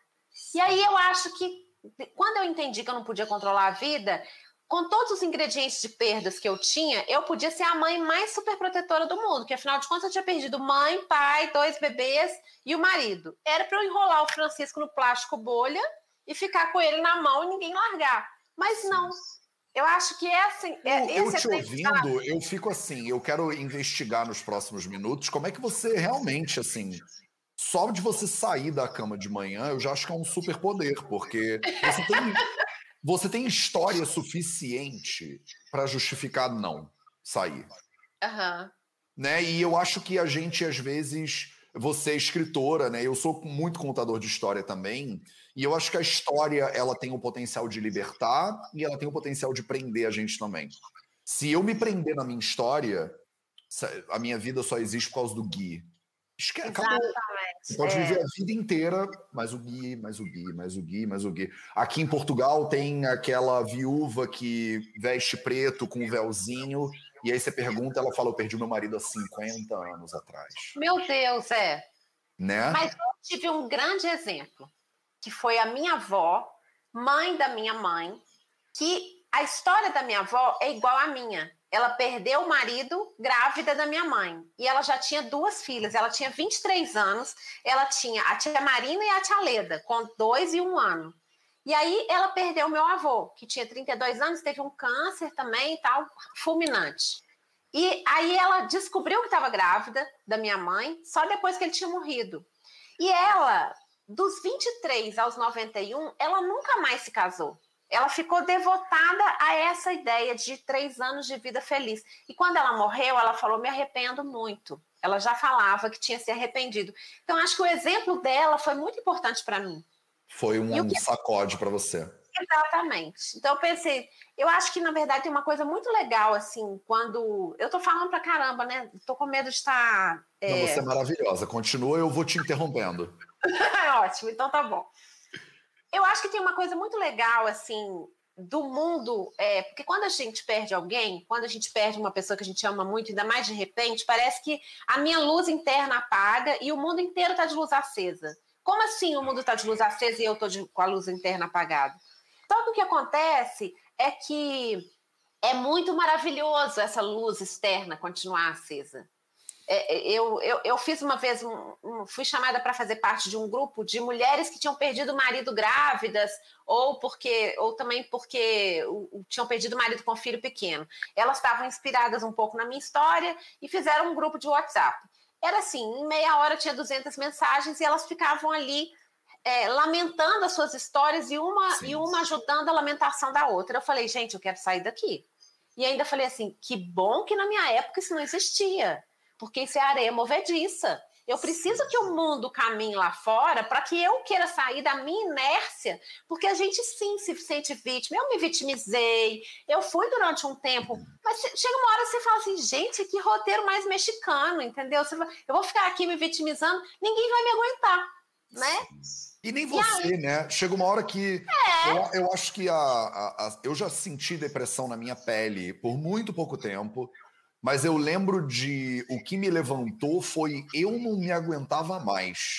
E aí eu acho que quando eu entendi que eu não podia controlar a vida, com todos os ingredientes de perdas que eu tinha, eu podia ser a mãe mais superprotetora do mundo, que afinal de contas eu tinha perdido mãe, pai, dois bebês e o marido. Era para eu enrolar o Francisco no plástico bolha e ficar com ele na mão e ninguém largar. Mas não. Eu acho que é assim. É, eu, eu te ouvindo, eu fico assim. Eu quero investigar nos próximos minutos como é que você realmente, assim, só de você sair da cama de manhã, eu já acho que é um superpoder, porque você tem, você tem história suficiente para justificar não sair. Uhum. Né? E eu acho que a gente, às vezes, você é escritora, né? Eu sou muito contador de história também. E eu acho que a história ela tem o potencial de libertar e ela tem o potencial de prender a gente também. Se eu me prender na minha história, a minha vida só existe por causa do Gui. Esquece, Exatamente. Você pode é. viver a vida inteira, mais o Gui, mais o Gui, mais o Gui, mais o Gui. Aqui em Portugal tem aquela viúva que veste preto com um véuzinho, e aí você pergunta, ela fala: Eu perdi meu marido há 50 anos atrás. Meu Deus, é. Né? Mas eu tive um grande exemplo que foi a minha avó, mãe da minha mãe, que a história da minha avó é igual à minha. Ela perdeu o marido grávida da minha mãe. E ela já tinha duas filhas. Ela tinha 23 anos. Ela tinha a tia Marina e a tia Leda, com dois e um ano. E aí ela perdeu meu avô, que tinha 32 anos, teve um câncer também e tal, fulminante. E aí ela descobriu que estava grávida da minha mãe só depois que ele tinha morrido. E ela dos 23 aos 91, ela nunca mais se casou. Ela ficou devotada a essa ideia de três anos de vida feliz. E quando ela morreu, ela falou: Me arrependo muito. Ela já falava que tinha se arrependido. Então, acho que o exemplo dela foi muito importante para mim. Foi um que... sacode para você. Exatamente. Então eu pensei, eu acho que na verdade tem uma coisa muito legal assim, quando eu tô falando pra caramba, né? Tô com medo de estar. É... Não, você é maravilhosa. Continua, eu vou te interrompendo. Ótimo, então tá bom. Eu acho que tem uma coisa muito legal, assim, do mundo, é, porque quando a gente perde alguém, quando a gente perde uma pessoa que a gente ama muito, ainda mais de repente, parece que a minha luz interna apaga e o mundo inteiro tá de luz acesa. Como assim o mundo tá de luz acesa e eu de, com a luz interna apagada? Então, o que acontece é que é muito maravilhoso essa luz externa continuar acesa. É, é, eu, eu, eu, fiz uma vez, um, um, fui chamada para fazer parte de um grupo de mulheres que tinham perdido o marido grávidas, ou porque, ou também porque o, tinham perdido o marido com filho pequeno. Elas estavam inspiradas um pouco na minha história e fizeram um grupo de WhatsApp. Era assim, em meia hora tinha 200 mensagens e elas ficavam ali é, lamentando as suas histórias e uma, e uma ajudando a lamentação da outra. Eu falei, gente, eu quero sair daqui. E ainda falei assim: que bom que na minha época isso não existia, porque isso é areia movediça. Eu preciso que o mundo caminhe lá fora para que eu queira sair da minha inércia, porque a gente sim se sente vítima. Eu me vitimizei, eu fui durante um tempo, mas chega uma hora que você fala assim, gente, que roteiro mais mexicano, entendeu? eu vou ficar aqui me vitimizando, ninguém vai me aguentar, né? E nem você, e né? Chega uma hora que. É. Eu, eu, acho que a, a, a, eu já senti depressão na minha pele por muito pouco tempo. Mas eu lembro de o que me levantou foi eu não me aguentava mais.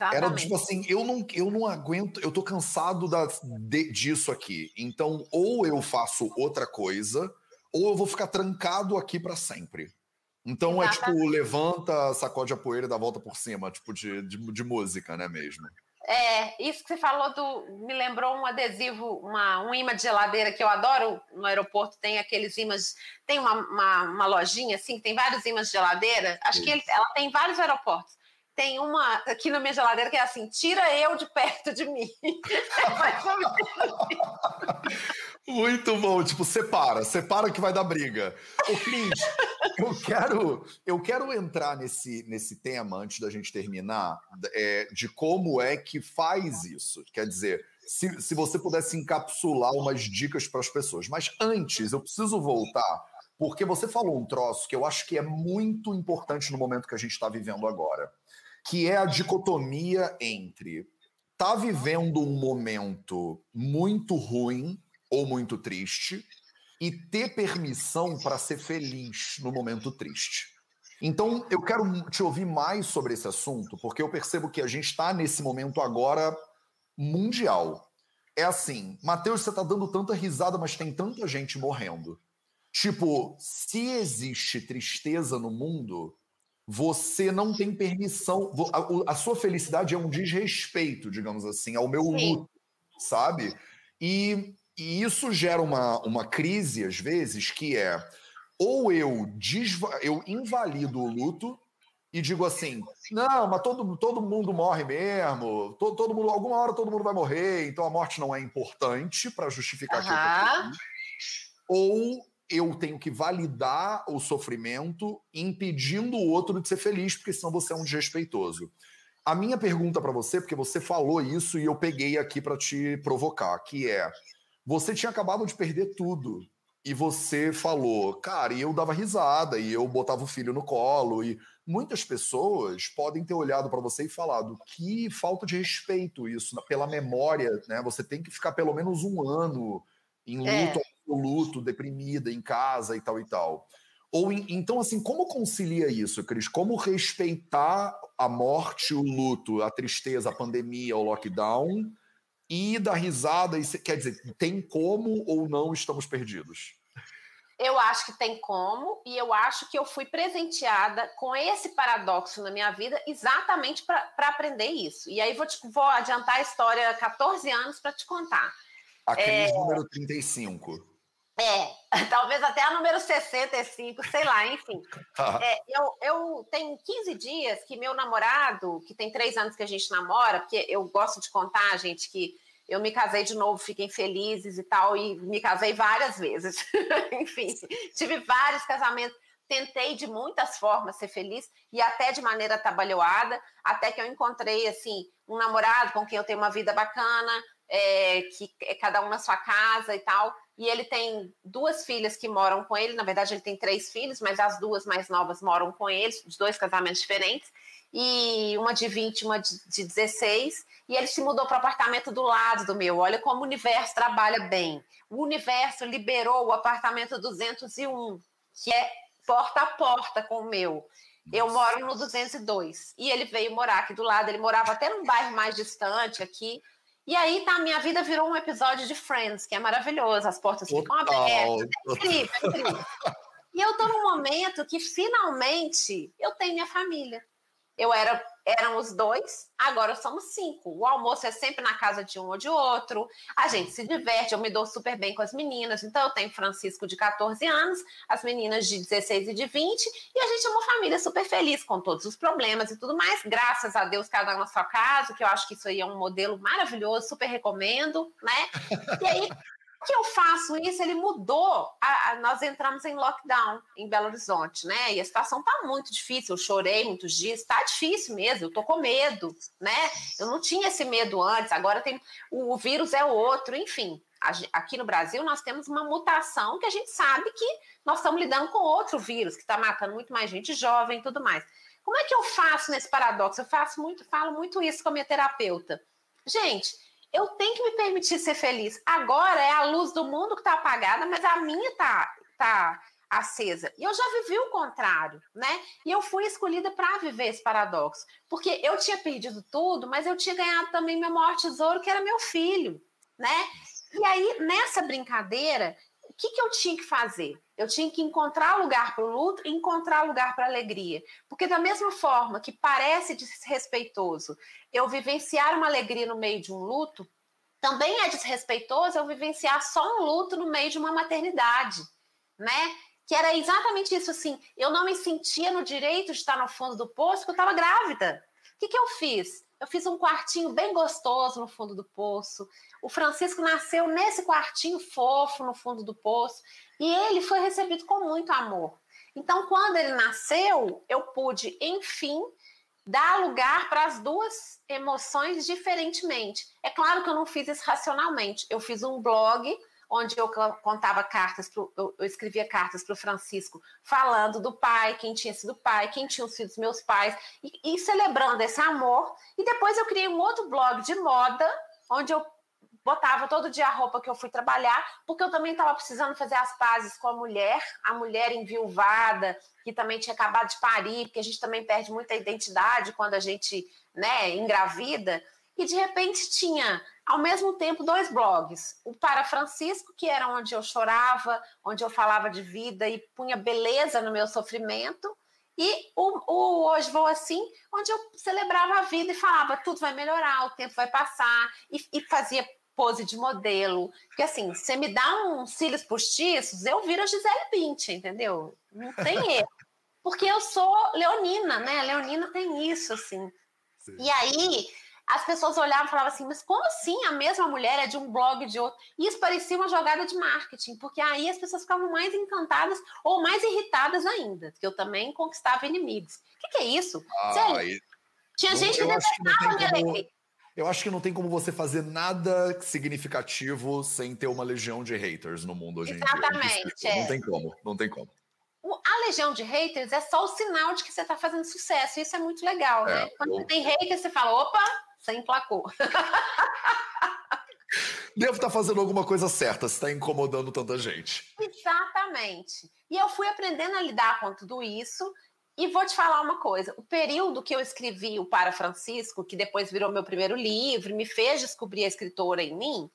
Exatamente. Era tipo assim, eu não, eu não aguento, eu tô cansado da, de, disso aqui. Então, ou eu faço outra coisa, ou eu vou ficar trancado aqui para sempre. Então Exatamente. é tipo, levanta, sacode a poeira e dá a volta por cima, tipo de, de, de música, né mesmo? É, isso que você falou do. Me lembrou um adesivo, uma, um imã de geladeira que eu adoro no aeroporto. Tem aqueles imãs. Tem uma, uma, uma lojinha assim, tem vários imãs de geladeira. Acho que ele, ela tem vários aeroportos. Tem uma aqui na minha geladeira que é assim: tira eu de perto de mim. É mais ou menos assim. Muito bom, tipo, separa, separa que vai dar briga. Ô, Cris, eu quero, eu quero entrar nesse, nesse tema, antes da gente terminar, é, de como é que faz isso. Quer dizer, se, se você pudesse encapsular umas dicas para as pessoas. Mas antes, eu preciso voltar, porque você falou um troço que eu acho que é muito importante no momento que a gente está vivendo agora, que é a dicotomia entre tá vivendo um momento muito ruim ou muito triste e ter permissão para ser feliz no momento triste. Então, eu quero te ouvir mais sobre esse assunto, porque eu percebo que a gente está nesse momento agora mundial. É assim, Mateus, você está dando tanta risada, mas tem tanta gente morrendo. Tipo, se existe tristeza no mundo, você não tem permissão. A, a sua felicidade é um desrespeito, digamos assim, ao meu luto, sabe? E e isso gera uma, uma crise, às vezes, que é ou eu, desva eu invalido o luto e digo assim: não, mas todo, todo mundo morre mesmo, todo, todo mundo, alguma hora todo mundo vai morrer, então a morte não é importante para justificar uhum. que Ou eu tenho que validar o sofrimento impedindo o outro de ser feliz, porque senão você é um desrespeitoso. A minha pergunta para você, porque você falou isso e eu peguei aqui para te provocar, que é você tinha acabado de perder tudo. E você falou, cara, e eu dava risada, e eu botava o filho no colo, e muitas pessoas podem ter olhado para você e falado que falta de respeito isso, pela memória, né? Você tem que ficar pelo menos um ano em luto é. absoluto, deprimida, em casa e tal e tal. Ou então, assim, como concilia isso, Cris? Como respeitar a morte, o luto, a tristeza, a pandemia, o lockdown, e dar risada. E, quer dizer, tem como ou não estamos perdidos? Eu acho que tem como, e eu acho que eu fui presenteada com esse paradoxo na minha vida exatamente para aprender isso. E aí vou, te, vou adiantar a história 14 anos para te contar. A crise é... número 35. É, talvez até a número 65, sei lá, enfim. É, eu, eu tenho 15 dias que meu namorado, que tem três anos que a gente namora, porque eu gosto de contar, gente, que eu me casei de novo, fiquem felizes e tal, e me casei várias vezes. enfim, tive vários casamentos. Tentei de muitas formas ser feliz e até de maneira trabalhada, até que eu encontrei assim um namorado com quem eu tenho uma vida bacana, é, que é cada um na sua casa e tal e ele tem duas filhas que moram com ele. Na verdade, ele tem três filhos, mas as duas mais novas moram com ele, de dois casamentos diferentes. E uma de 20, uma de 16. E ele se mudou para o apartamento do lado do meu. Olha como o universo trabalha bem. O universo liberou o apartamento 201, que é porta a porta com o meu. Eu moro no 202. E ele veio morar aqui do lado. Ele morava até num bairro mais distante aqui. E aí, tá, minha vida virou um episódio de Friends, que é maravilhoso, as portas ficam abertas, é incrível, é incrível. E eu tô num momento que finalmente eu tenho minha família. Eu era éramos dois, agora somos cinco. O almoço é sempre na casa de um ou de outro. A gente se diverte, eu me dou super bem com as meninas. Então, eu tenho Francisco de 14 anos, as meninas de 16 e de 20, e a gente é uma família super feliz com todos os problemas e tudo mais. Graças a Deus, cada um na sua casa, que eu acho que isso aí é um modelo maravilhoso, super recomendo, né? E aí, que eu faço isso, ele mudou. A, a, nós entramos em lockdown em Belo Horizonte, né? E a situação tá muito difícil. Eu chorei muitos dias, tá difícil mesmo. Eu tô com medo, né? Eu não tinha esse medo antes. Agora tem o, o vírus é outro, enfim. A, aqui no Brasil nós temos uma mutação que a gente sabe que nós estamos lidando com outro vírus que está matando muito mais gente jovem e tudo mais. Como é que eu faço nesse paradoxo? Eu faço muito, falo muito isso com a minha terapeuta. Gente, eu tenho que me permitir ser feliz. Agora é a luz do mundo que está apagada, mas a minha está tá acesa. E eu já vivi o contrário, né? E eu fui escolhida para viver esse paradoxo, porque eu tinha perdido tudo, mas eu tinha ganhado também meu maior tesouro, que era meu filho, né? E aí nessa brincadeira, o que, que eu tinha que fazer? Eu tinha que encontrar lugar para o luto e encontrar lugar para a alegria. Porque, da mesma forma que parece desrespeitoso eu vivenciar uma alegria no meio de um luto, também é desrespeitoso eu vivenciar só um luto no meio de uma maternidade, né? Que era exatamente isso, assim, eu não me sentia no direito de estar no fundo do poço porque eu estava grávida. O que, que eu fiz? Eu fiz um quartinho bem gostoso no fundo do poço. O Francisco nasceu nesse quartinho fofo no fundo do poço e ele foi recebido com muito amor. Então, quando ele nasceu, eu pude, enfim, dar lugar para as duas emoções diferentemente. É claro que eu não fiz isso racionalmente. Eu fiz um blog onde eu contava cartas, pro, eu, eu escrevia cartas para o Francisco, falando do pai, quem tinha sido pai, quem tinha sido meus pais, e, e celebrando esse amor. E depois eu criei um outro blog de moda, onde eu botava todo dia a roupa que eu fui trabalhar, porque eu também estava precisando fazer as pazes com a mulher, a mulher enviuvada, que também tinha acabado de parir, porque a gente também perde muita identidade quando a gente né, engravida. E de repente tinha, ao mesmo tempo, dois blogs. O Para Francisco, que era onde eu chorava, onde eu falava de vida e punha beleza no meu sofrimento, e o, o, Hoje Vou Assim, onde eu celebrava a vida e falava tudo vai melhorar, o tempo vai passar, e, e fazia pose de modelo. Porque assim, você me dá uns cílios postiços, eu viro a Gisele Bündchen, entendeu? Não tem erro. Porque eu sou leonina, né? Leonina tem isso, assim. Sim. E aí, as pessoas olhavam e falavam assim, mas como assim a mesma mulher é de um blog de outro? E isso parecia uma jogada de marketing, porque aí as pessoas ficavam mais encantadas ou mais irritadas ainda, que eu também conquistava inimigos. O que, que é isso? Ah, Tinha gente que detestava minha alegria. Eu acho que não tem como você fazer nada significativo sem ter uma legião de haters no mundo hoje Exatamente, em dia. É. Não tem como, não tem como. A legião de haters é só o sinal de que você está fazendo sucesso. Isso é muito legal, é, né? Quando eu... tem haters, você fala, opa, você emplacou. Devo estar tá fazendo alguma coisa certa, se está incomodando tanta gente. Exatamente. E eu fui aprendendo a lidar com tudo isso e vou te falar uma coisa: o período que eu escrevi o Para Francisco, que depois virou meu primeiro livro, me fez descobrir a escritora em mim,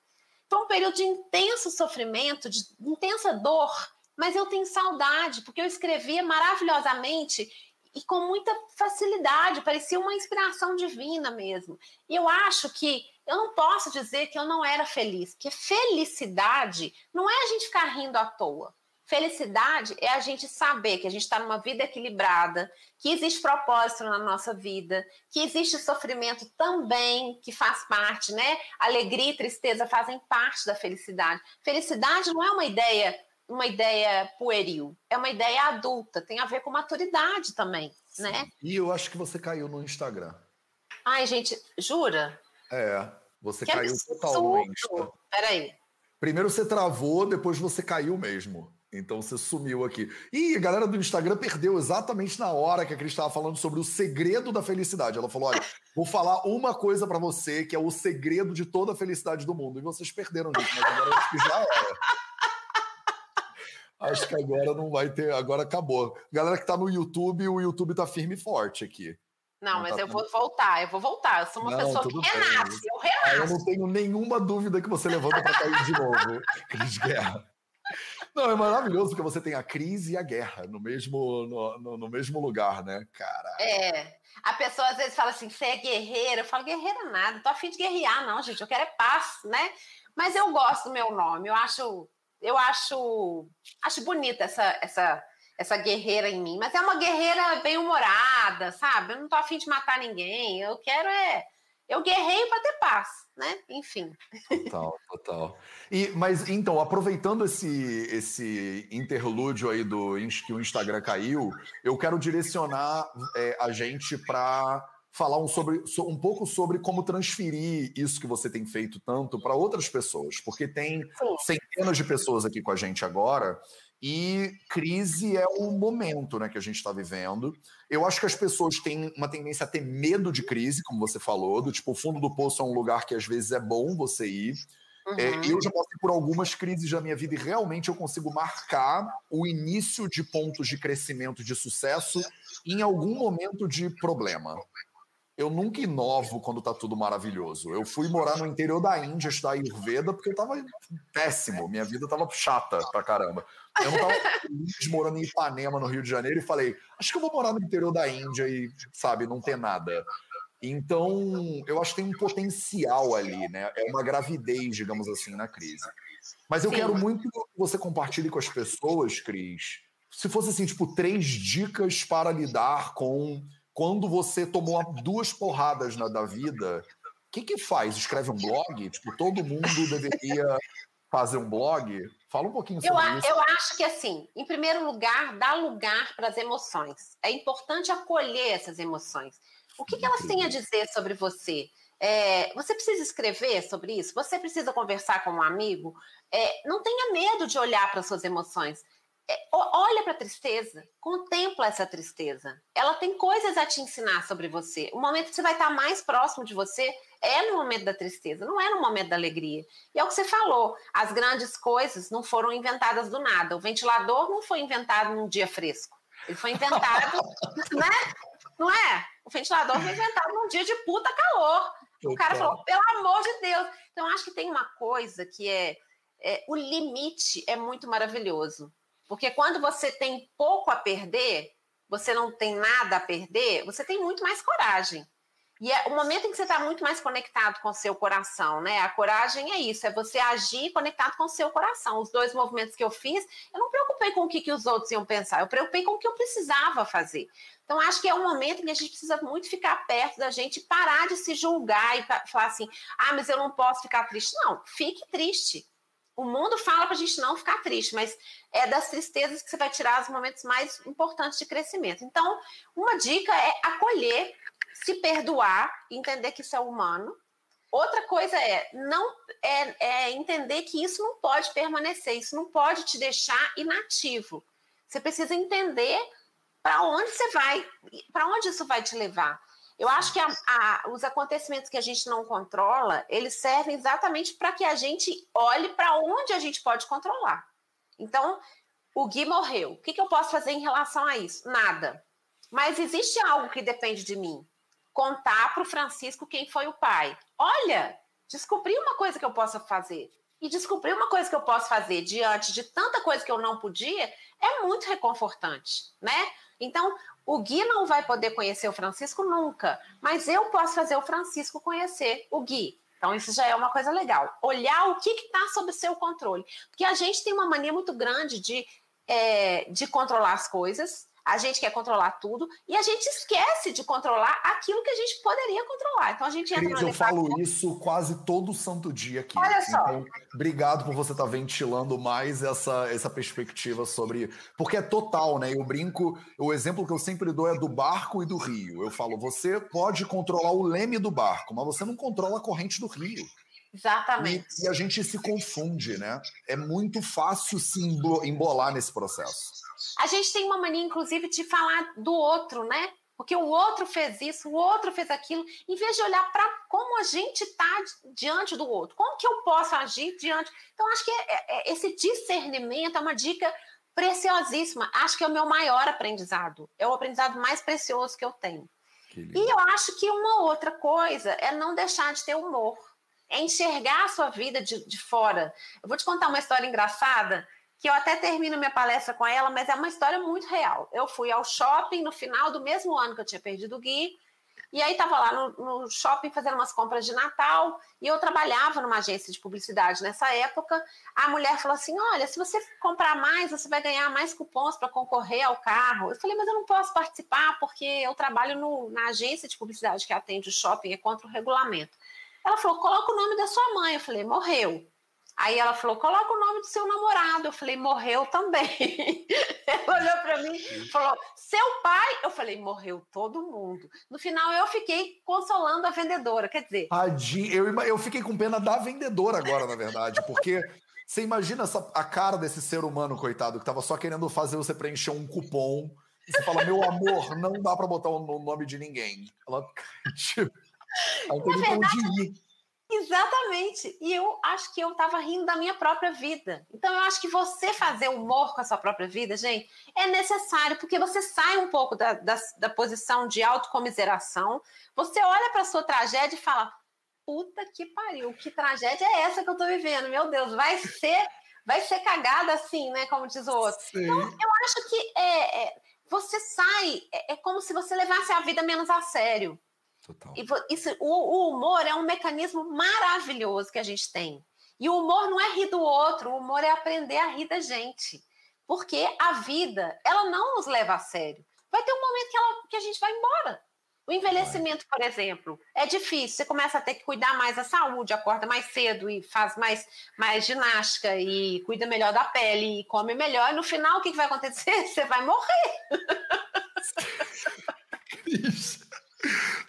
foi um período de intenso sofrimento, de intensa dor, mas eu tenho saudade, porque eu escrevia maravilhosamente e com muita facilidade, parecia uma inspiração divina mesmo. E eu acho que eu não posso dizer que eu não era feliz, porque felicidade não é a gente ficar rindo à toa. Felicidade é a gente saber que a gente está numa vida equilibrada, que existe propósito na nossa vida, que existe sofrimento também, que faz parte, né? Alegria e tristeza fazem parte da felicidade. Felicidade não é uma ideia, uma ideia pueril, é uma ideia adulta, tem a ver com maturidade também, Sim. né? E eu acho que você caiu no Instagram. Ai, gente, jura? É, você que caiu absurdo. totalmente. Peraí. Primeiro você travou, depois você caiu mesmo. Então você sumiu aqui. E a galera do Instagram perdeu exatamente na hora que a Cris estava falando sobre o segredo da felicidade. Ela falou: olha, vou falar uma coisa para você que é o segredo de toda a felicidade do mundo. E vocês perderam, gente, mas agora acho que já era. Acho que agora não vai ter, agora acabou. Galera que tá no YouTube, o YouTube tá firme e forte aqui. Não, não mas tá eu vou voltar, eu vou voltar. Eu sou uma não, pessoa que renasce, eu renasço. eu não tenho nenhuma dúvida que você levanta para cair de novo, Cris Guerra. Não, é maravilhoso porque você tem a crise e a guerra no mesmo, no, no, no mesmo lugar, né? Cara. É. A pessoa às vezes fala assim: você é guerreira. Eu falo, guerreira nada, não tô afim de guerrear, não, gente. Eu quero é paz, né? Mas eu gosto do meu nome. Eu acho, eu acho, acho bonita essa, essa, essa guerreira em mim. Mas é uma guerreira bem humorada, sabe? Eu não tô afim de matar ninguém. Eu quero é eu guerreio para ter paz, né? Enfim. Total, total. E, mas então, aproveitando esse, esse interlúdio aí do que o Instagram caiu, eu quero direcionar é, a gente para falar um, sobre, um pouco sobre como transferir isso que você tem feito tanto para outras pessoas, porque tem Sim. centenas de pessoas aqui com a gente agora e crise é o momento né, que a gente está vivendo. Eu acho que as pessoas têm uma tendência a ter medo de crise, como você falou, do tipo, o fundo do poço é um lugar que às vezes é bom você ir. É, uhum. É, eu já passei por algumas crises na minha vida e realmente eu consigo marcar o início de pontos de crescimento, de sucesso, em algum momento de problema eu nunca inovo quando tá tudo maravilhoso. Eu fui morar no interior da Índia, estudar Ayurveda, porque eu tava péssimo. Minha vida tava chata pra caramba. Eu não tava feliz morando em Ipanema, no Rio de Janeiro, e falei, acho que eu vou morar no interior da Índia e, sabe, não ter nada. Então, eu acho que tem um potencial ali, né? É uma gravidez, digamos assim, na crise. Mas eu Sim. quero muito que você compartilhe com as pessoas, Cris, se fosse assim, tipo, três dicas para lidar com quando você tomou duas porradas na da vida, o que que faz? Escreve um blog? Tipo, todo mundo deveria fazer um blog? Fala um pouquinho sobre eu, isso. Eu acho que, assim, em primeiro lugar, dá lugar para as emoções. É importante acolher essas emoções. O que, que elas têm a dizer sobre você? É, você precisa escrever sobre isso? Você precisa conversar com um amigo? É, não tenha medo de olhar para suas emoções. É, olha para a tristeza, contempla essa tristeza. Ela tem coisas a te ensinar sobre você. O momento que você vai estar mais próximo de você é no momento da tristeza, não é no momento da alegria. E é o que você falou: as grandes coisas não foram inventadas do nada. O ventilador não foi inventado num dia fresco. Ele foi inventado, né? Não é? O ventilador foi inventado num dia de puta calor. O cara falou, pelo amor de Deus. Então, acho que tem uma coisa que é, é o limite é muito maravilhoso. Porque quando você tem pouco a perder, você não tem nada a perder, você tem muito mais coragem. E é o momento em que você está muito mais conectado com o seu coração, né? A coragem é isso, é você agir conectado com o seu coração. Os dois movimentos que eu fiz, eu não preocupei com o que, que os outros iam pensar, eu preocupei com o que eu precisava fazer. Então, acho que é um momento em que a gente precisa muito ficar perto da gente, parar de se julgar e falar assim: ah, mas eu não posso ficar triste. Não, fique triste o mundo fala para a gente não ficar triste, mas é das tristezas que você vai tirar os momentos mais importantes de crescimento. Então, uma dica é acolher, se perdoar, entender que isso é humano. Outra coisa é não é, é entender que isso não pode permanecer, isso não pode te deixar inativo. Você precisa entender para onde você vai, para onde isso vai te levar. Eu acho que a, a, os acontecimentos que a gente não controla, eles servem exatamente para que a gente olhe para onde a gente pode controlar. Então, o Gui morreu. O que, que eu posso fazer em relação a isso? Nada. Mas existe algo que depende de mim. Contar para o Francisco quem foi o pai. Olha, descobri uma coisa que eu possa fazer. E descobrir uma coisa que eu posso fazer diante de tanta coisa que eu não podia é muito reconfortante, né? Então, o Gui não vai poder conhecer o Francisco nunca, mas eu posso fazer o Francisco conhecer o Gui. Então, isso já é uma coisa legal. Olhar o que está sob seu controle. Porque a gente tem uma mania muito grande de, é, de controlar as coisas, a gente quer controlar tudo e a gente esquece de controlar aquilo que a gente poderia controlar. Então a gente entra Cris, eu falo isso quase todo santo dia aqui. Olha só. Então, obrigado por você estar tá ventilando mais essa, essa perspectiva sobre. Porque é total, né? Eu brinco, o exemplo que eu sempre dou é do barco e do rio. Eu falo, você pode controlar o leme do barco, mas você não controla a corrente do rio. Exatamente. E, e a gente se confunde, né? É muito fácil se embolar nesse processo. A gente tem uma mania, inclusive, de falar do outro, né? Porque o outro fez isso, o outro fez aquilo, em vez de olhar para como a gente está diante do outro, como que eu posso agir diante. Então, acho que é, é, é, esse discernimento é uma dica preciosíssima. Acho que é o meu maior aprendizado, é o aprendizado mais precioso que eu tenho. Que e eu acho que uma outra coisa é não deixar de ter humor, é enxergar a sua vida de, de fora. Eu vou te contar uma história engraçada que eu até termino minha palestra com ela, mas é uma história muito real. Eu fui ao shopping no final do mesmo ano que eu tinha perdido o Gui, e aí estava lá no, no, shopping fazendo umas compras de Natal e eu trabalhava numa agência de publicidade nessa época. A mulher falou assim: Olha, se você comprar mais, você vai ganhar mais cupons para concorrer ao carro. Eu falei, mas eu não posso participar porque eu trabalho no, na agência de publicidade que atende o shopping, é contra o regulamento. Ela falou: coloca o nome da sua mãe. Eu falei, morreu. Aí ela falou: coloca o nome do seu namorado. Eu falei: morreu também. ela olhou para mim e falou: seu pai? Eu falei: morreu todo mundo. No final, eu fiquei consolando a vendedora. Quer dizer. Tadinho, eu, eu fiquei com pena da vendedora agora, na verdade, porque. Você imagina essa, a cara desse ser humano, coitado, que estava só querendo fazer você preencher um cupom. E você fala, meu amor, não dá para botar o nome de ninguém. Ela, tipo, ela tem verdade, de ir. Exatamente. E eu acho que eu estava rindo da minha própria vida. Então, eu acho que você fazer humor com a sua própria vida, gente, é necessário, porque você sai um pouco da, da, da posição de autocomiseração, você olha para a sua tragédia e fala: puta que pariu, que tragédia é essa que eu estou vivendo? Meu Deus, vai ser. Vai ser cagada assim, né? Como diz o outro. Sim. Então, eu acho que é, é você sai, é, é como se você levasse a vida menos a sério. Total. E isso, o, o, humor é um mecanismo maravilhoso que a gente tem. E o humor não é rir do outro, o humor é aprender a rir da gente. Porque a vida, ela não nos leva a sério. Vai ter um momento que, ela, que a gente vai embora. O envelhecimento, por exemplo, é difícil. Você começa a ter que cuidar mais da saúde, acorda mais cedo e faz mais, mais ginástica e cuida melhor da pele e come melhor. E no final, o que vai acontecer? Você vai morrer. Isso.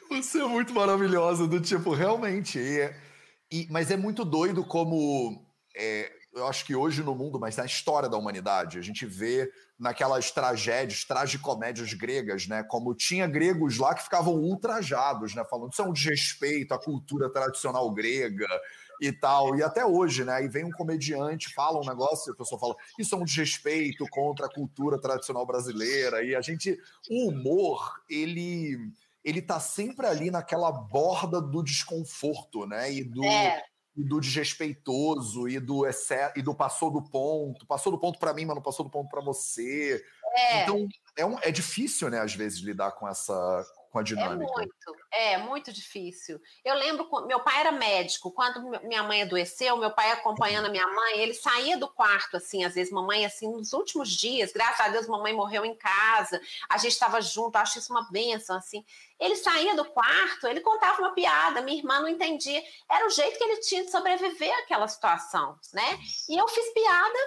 Você é muito maravilhosa, do tipo, realmente. E, e, mas é muito doido como. É, eu acho que hoje no mundo, mas na história da humanidade, a gente vê naquelas tragédias, tragicomédias gregas, né? Como tinha gregos lá que ficavam ultrajados, né? Falando isso é um desrespeito à cultura tradicional grega e tal. E até hoje, né? Aí vem um comediante, fala um negócio e a pessoa fala: isso é um desrespeito contra a cultura tradicional brasileira. E a gente. O humor, ele ele tá sempre ali naquela borda do desconforto, né? E do, é. e do desrespeitoso, e do excesso, e do passou do ponto. Passou do ponto para mim, mas não passou do ponto para você. É. Então, é, um, é difícil, né, às vezes, lidar com essa, com a é dinâmica. É muito, é muito difícil. Eu lembro, meu pai era médico, quando minha mãe adoeceu, meu pai acompanhando a minha mãe, ele saía do quarto, assim, às vezes, mamãe, assim, nos últimos dias, graças a Deus, mamãe morreu em casa, a gente estava junto, acho isso uma benção, assim. Ele saía do quarto, ele contava uma piada, minha irmã não entendia. Era o jeito que ele tinha de sobreviver àquela situação, né? E eu fiz piada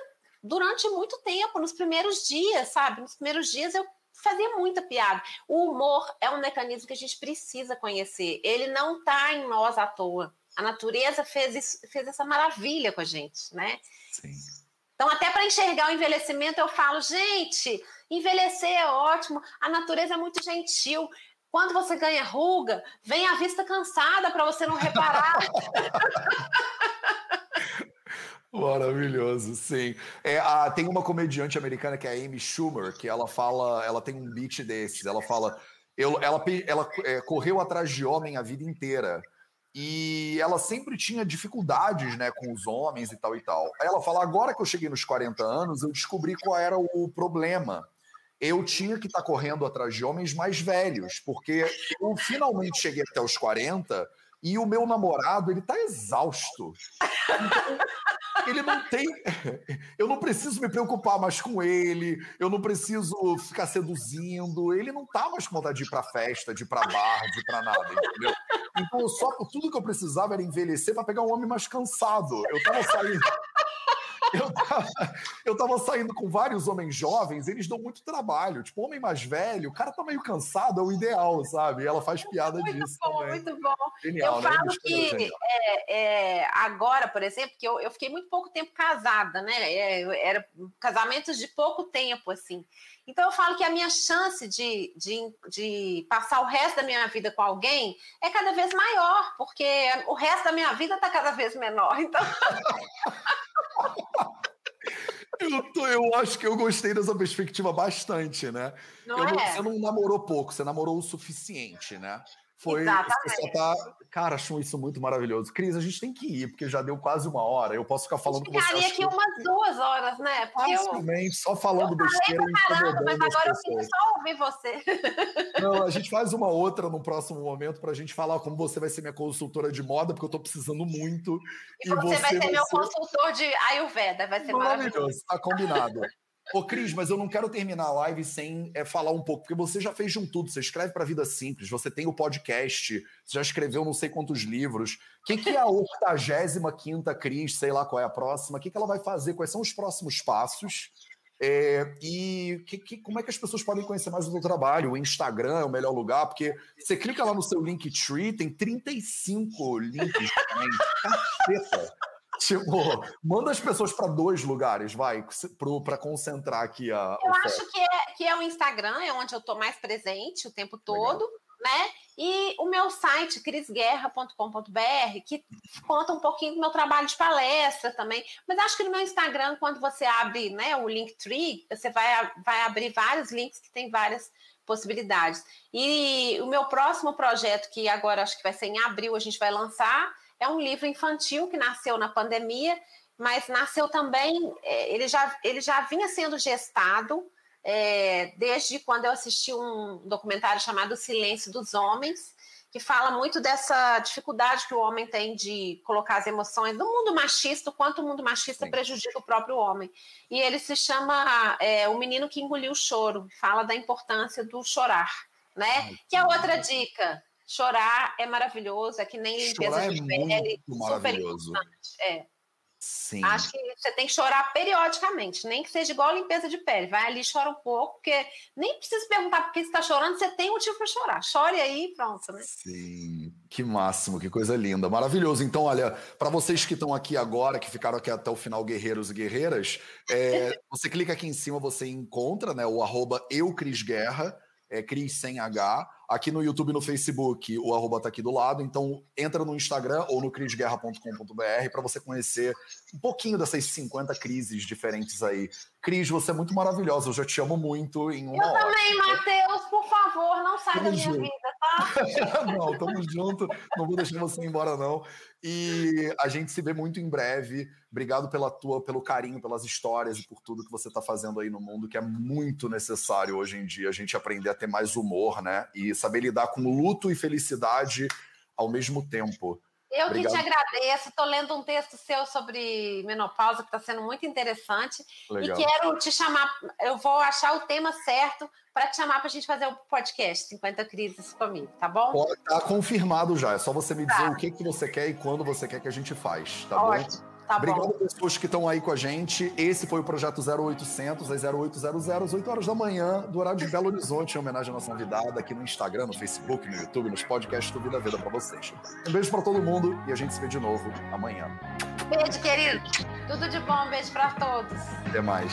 durante muito tempo, nos primeiros dias, sabe? Nos primeiros dias eu fazia muita piada. O humor é um mecanismo que a gente precisa conhecer. Ele não está em nós à toa. A natureza fez, isso, fez essa maravilha com a gente, né? Sim. Então, até para enxergar o envelhecimento, eu falo, gente, envelhecer é ótimo, a natureza é muito gentil. Quando você ganha ruga, vem a vista cansada para você não reparar. Maravilhoso, sim. É, a, tem uma comediante americana que é a Amy Schumer, que ela fala, ela tem um beat desses, ela fala, eu, ela, ela é, correu atrás de homem a vida inteira e ela sempre tinha dificuldades, né, com os homens e tal e tal. Aí ela fala, agora que eu cheguei nos 40 anos, eu descobri qual era o problema. Eu tinha que estar tá correndo atrás de homens mais velhos, porque eu finalmente cheguei até os 40 e o meu namorado, ele tá exausto. Então, ele não tem. Eu não preciso me preocupar mais com ele, eu não preciso ficar seduzindo. Ele não tá mais com vontade de ir pra festa, de ir pra bar, de ir pra nada, entendeu? Então, só, tudo que eu precisava era envelhecer para pegar um homem mais cansado. Eu tava saindo. Eu tava, eu tava saindo com vários homens jovens, eles dão muito trabalho. Tipo, homem mais velho, o cara tá meio cansado, é o ideal, sabe? E ela faz piada muito disso. Bom, também. Muito bom, Genial, Eu né? falo que é, é, agora, por exemplo, que eu, eu fiquei muito pouco tempo casada, né? É, era casamentos de pouco tempo, assim. Então eu falo que a minha chance de, de, de, passar o resto da minha vida com alguém é cada vez maior, porque o resto da minha vida está cada vez menor. Então. Eu, tô, eu, acho que eu gostei dessa perspectiva bastante, né? Não, é? não Você não namorou pouco, você namorou o suficiente, né? Foi. Tá, cara, acho isso muito maravilhoso. Cris, a gente tem que ir, porque já deu quase uma hora. Eu posso ficar falando com você. Ficaria aqui umas duas horas, né? Porque Facilmente, eu... só falando eu besteira. Caramba, mas agora eu queria só ouvir você. Não, a gente faz uma outra no próximo momento para a gente falar como você vai ser minha consultora de moda, porque eu estou precisando muito. E, e você, você, vai ser vai meu ser... consultor de Ayurveda, vai ser maravilhoso. Maravilhoso, tá combinado. Ô, Cris, mas eu não quero terminar a live sem é, falar um pouco, porque você já fez de um tudo. Você escreve para Vida Simples, você tem o podcast, você já escreveu não sei quantos livros. O que, que é a 85 Cris, sei lá qual é a próxima? O que, que ela vai fazer? Quais são os próximos passos? É, e que, que, como é que as pessoas podem conhecer mais do seu trabalho? O Instagram é o melhor lugar, porque você clica lá no seu Linktree, tem 35 links. Caceta! Tipo, manda as pessoas para dois lugares, vai, para concentrar aqui a. Eu acho que é, que é o Instagram, é onde eu estou mais presente o tempo todo. Legal. Né? E o meu site, crisguerra.com.br, que conta um pouquinho do meu trabalho de palestra também. Mas acho que no meu Instagram, quando você abre né, o Linktree, você vai, vai abrir vários links que tem várias possibilidades. E o meu próximo projeto, que agora acho que vai ser em abril, a gente vai lançar, é um livro infantil que nasceu na pandemia, mas nasceu também, é, ele já, ele já vinha sendo gestado é, desde quando eu assisti um documentário chamado Silêncio dos Homens, que fala muito dessa dificuldade que o homem tem de colocar as emoções do mundo machista, o quanto o mundo machista Sim. prejudica o próprio homem. E ele se chama é, O Menino que Engoliu o Choro, fala da importância do chorar, né? Ai, que é outra dica. Chorar é maravilhoso, é que nem limpeza Chorar de é pele, super importante. É. Sim. Acho que você tem que chorar periodicamente, nem que seja igual a limpeza de pele. Vai ali, chora um pouco, porque nem precisa perguntar por que você está chorando, você tem motivo para chorar. Chore aí pronto, né? Sim, que máximo, que coisa linda, maravilhoso. Então, olha, para vocês que estão aqui agora, que ficaram aqui até o final, guerreiros e guerreiras, é, você clica aqui em cima, você encontra né, o arroba eucrisguerra, é Cris sem H. Aqui no YouTube e no Facebook, o arroba tá aqui do lado. Então, entra no Instagram ou no crisguerra.com.br para você conhecer um pouquinho dessas 50 crises diferentes aí. Cris, você é muito maravilhosa. Eu já te amo muito em uma Eu hora. também, Matheus. Por favor, não sai tamo da minha junto. vida, tá? não, tamo junto. Não vou deixar você ir embora, não. E a gente se vê muito em breve. Obrigado pela tua, pelo carinho, pelas histórias e por tudo que você está fazendo aí no mundo, que é muito necessário hoje em dia a gente aprender a ter mais humor, né? E saber lidar com luto e felicidade ao mesmo tempo. Eu Obrigado. que te agradeço. Estou lendo um texto seu sobre menopausa que está sendo muito interessante. Legal. E quero te chamar. Eu vou achar o tema certo para te chamar para a gente fazer o podcast 50 Crises comigo, tá bom? Está confirmado já. É só você me dizer tá. o que, que você quer e quando você quer que a gente faz, tá Ótimo. bom? Tá Obrigado bom. pessoas que estão aí com a gente. Esse foi o projeto 0800, às 0800, às 8 horas da manhã, do horário de Belo Horizonte, em homenagem à nossa convidada, aqui no Instagram, no Facebook, no YouTube, nos podcasts do Vida Vida para vocês. Um beijo para todo mundo e a gente se vê de novo amanhã. Beijo, querido. Tudo de bom. Beijo para todos. Até mais.